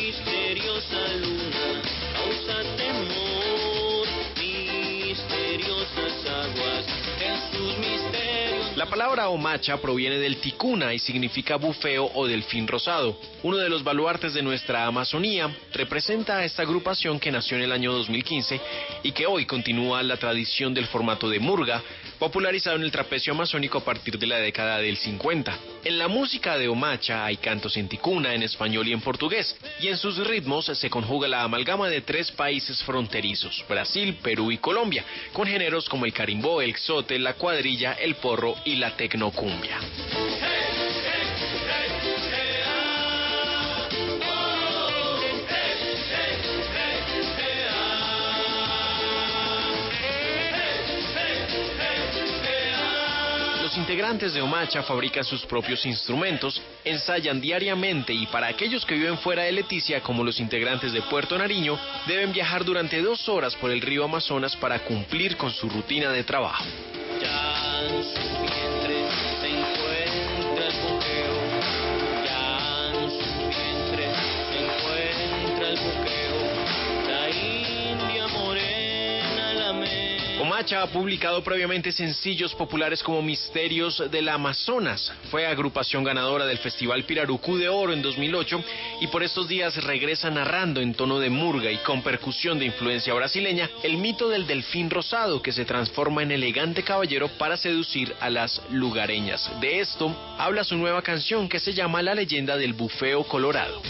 Misteriosa luna, causa temor, misteriosas aguas, en sus. La palabra omacha proviene del ticuna y significa bufeo o delfín rosado. Uno de los baluartes de nuestra Amazonía representa a esta agrupación que nació en el año 2015 y que hoy continúa la tradición del formato de murga, popularizado en el trapecio amazónico a partir de la década del 50. En la música de omacha hay cantos en ticuna, en español y en portugués, y en sus ritmos se conjuga la amalgama de tres países fronterizos, Brasil, Perú y Colombia, con géneros como el carimbó, el xote, la cuadrilla, el porro y la tecnocumbia. Los integrantes de Omacha fabrican sus propios instrumentos, ensayan diariamente y para aquellos que viven fuera de Leticia, como los integrantes de Puerto Nariño, deben viajar durante dos horas por el río Amazonas para cumplir con su rutina de trabajo. Me. Omacha ha publicado previamente sencillos populares como Misterios del Amazonas. Fue agrupación ganadora del Festival Pirarucú de Oro en 2008 y por estos días regresa narrando en tono de murga y con percusión de influencia brasileña el mito del delfín rosado que se transforma en elegante caballero para seducir a las lugareñas. De esto habla su nueva canción que se llama La leyenda del bufeo colorado.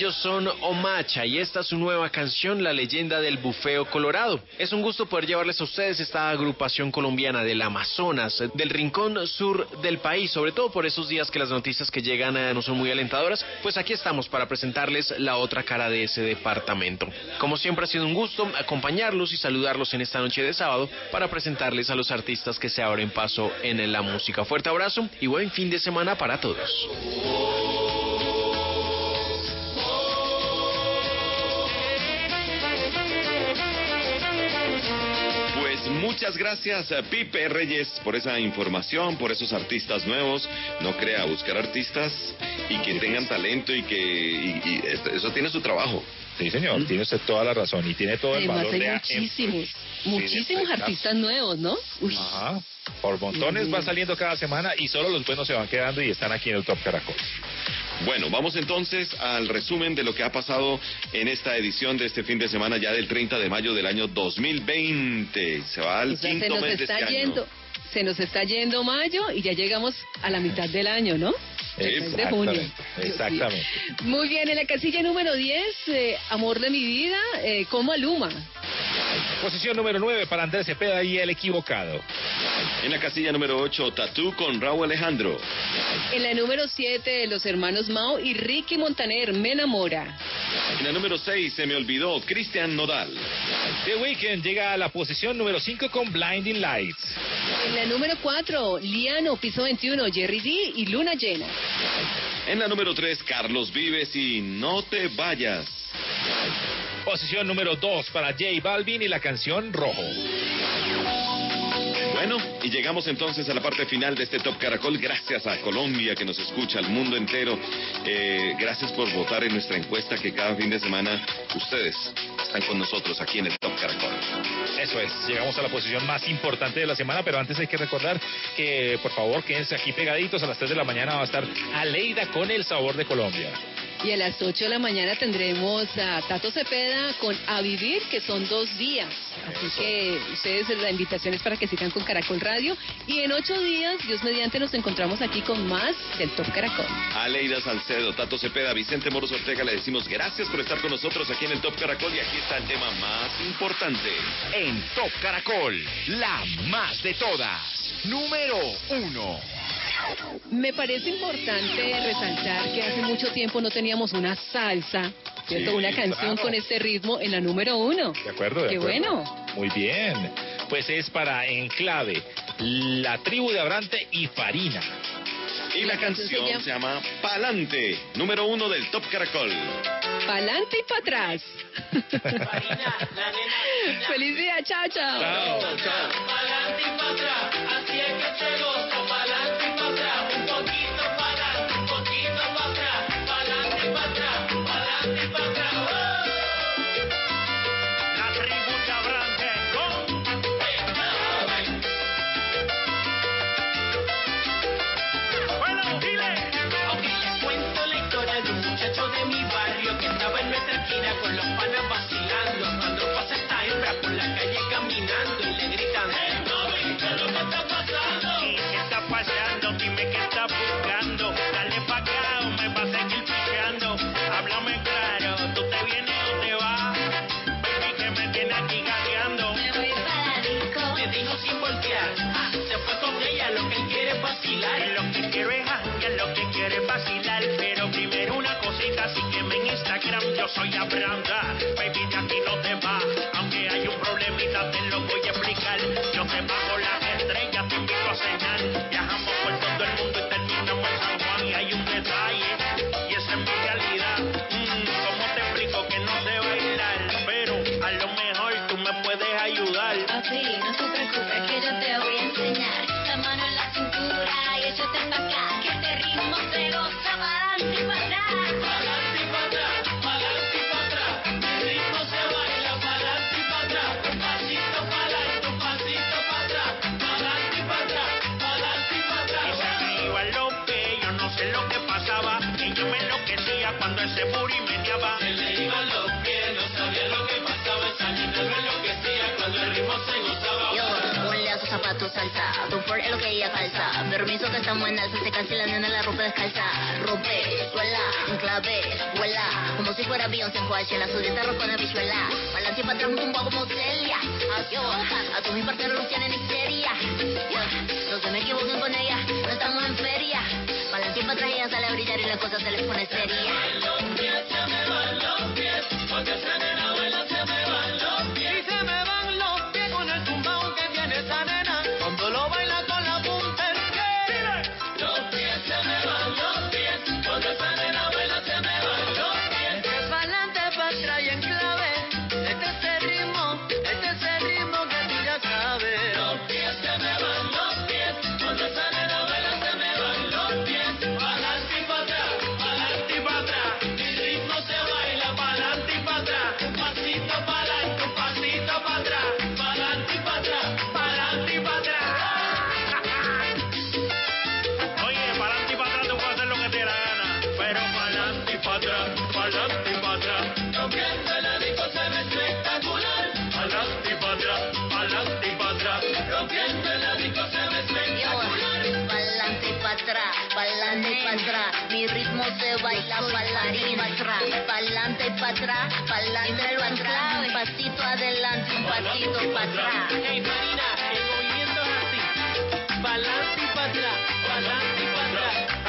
Ellos son Omacha y esta es su nueva canción, La leyenda del bufeo colorado. Es un gusto poder llevarles a ustedes esta agrupación colombiana del Amazonas, del rincón sur del país, sobre todo por esos días que las noticias que llegan no son muy alentadoras, pues aquí estamos para presentarles la otra cara de ese departamento. Como siempre ha sido un gusto acompañarlos y saludarlos en esta noche de sábado para presentarles a los artistas que se abren paso en la música. Fuerte abrazo y buen fin de semana para todos. Muchas gracias a Pipe Reyes por esa información, por esos artistas nuevos. No crea, buscar artistas y que tengan talento y que y- eso tiene su trabajo. Sí, señor, tiene usted toda la razón y tiene todo el valor hay de muchísimos, muchísimos espectáculo. artistas nuevos, ¿no? Uy. Ajá. Por montones van saliendo cada semana y solo los buenos se van quedando y están aquí en el Top Caracol. Bueno, vamos entonces al resumen de lo que ha pasado en esta edición de este fin de semana ya del 30 de mayo del año 2020. Se va al O sea, quinto nos mes de está este yendo, año. se nos está yendo mayo y ya llegamos a la mitad del año, ¿no? El de junio. Exactamente, Exactamente. Muy bien, en la casilla número 10, eh, Amor de mi vida, eh, como Aluma. Posición número 9 para Andrés Cepeda y el equivocado. En la casilla número 8, Tatú con Raúl Alejandro. En la número 7, los hermanos Mao y Ricky Montaner, Me enamora. En la número 6, se me olvidó, Cristian Nodal. The Weeknd llega a la posición número 5 con Blinding Lights. En la número 4, Liano, piso 21, Jerry D y Luna Llena. En la número 3, Carlos Vives y No te vayas. Posición número 2 para J Balvin y la canción Rojo. Bueno, y llegamos entonces a la parte final de este Top Caracol. Gracias a Colombia que nos escucha, al mundo entero. Eh, gracias por votar en nuestra encuesta que cada fin de semana ustedes están con nosotros aquí en el Top Caracol. Eso es, llegamos a la posición más importante de la semana, pero antes hay que recordar que por favor quédense aquí pegaditos, a las 3 de la mañana va a estar Aleida con el sabor de Colombia. Y a las 8 de la mañana tendremos a Tato Cepeda con A Vivir, que son dos días. Así que ustedes, la invitación es para que sigan con Caracol Radio. Y en ocho días, Dios mediante, nos encontramos aquí con más del Top Caracol. Aleida Salcedo, Tato Cepeda, Vicente Moros Ortega, le decimos gracias por estar con nosotros aquí en el Top Caracol y aquí está el tema más importante. En Top Caracol, la más de todas. Número 1. Me parece importante resaltar que hace mucho tiempo no teníamos una salsa, ¿cierto? Sí, una canción claro. con este ritmo en la número uno. De acuerdo, de Qué acuerdo. bueno. Muy bien. Pues es para Enclave, la tribu de Abrante y Farina. Y la canción se llama Palante, número uno del Top Caracol. Pa'lante y para atrás. [LAUGHS] Feliz día, chao, chao. Chao, chao. Pa'lante y pa' atrás, así es que se goza. Pa'lante soy Abranda. Permiso que estamos en alza, se cansa y la nena la ropa descalza. Rompe, suela, enclave, vuela. Como si fuera Beyoncé en Coachella, su dieta rojo con habichuela. Pa'lante y pa' atrás, un poco como Celia. Yo, a tu mi parceros tienen histeria. No se me equivoquen con ella, no estamos en feria. Pa'lante y pa' atrás ella sale a brillar y la cosa se les pone seria. Pa'lante y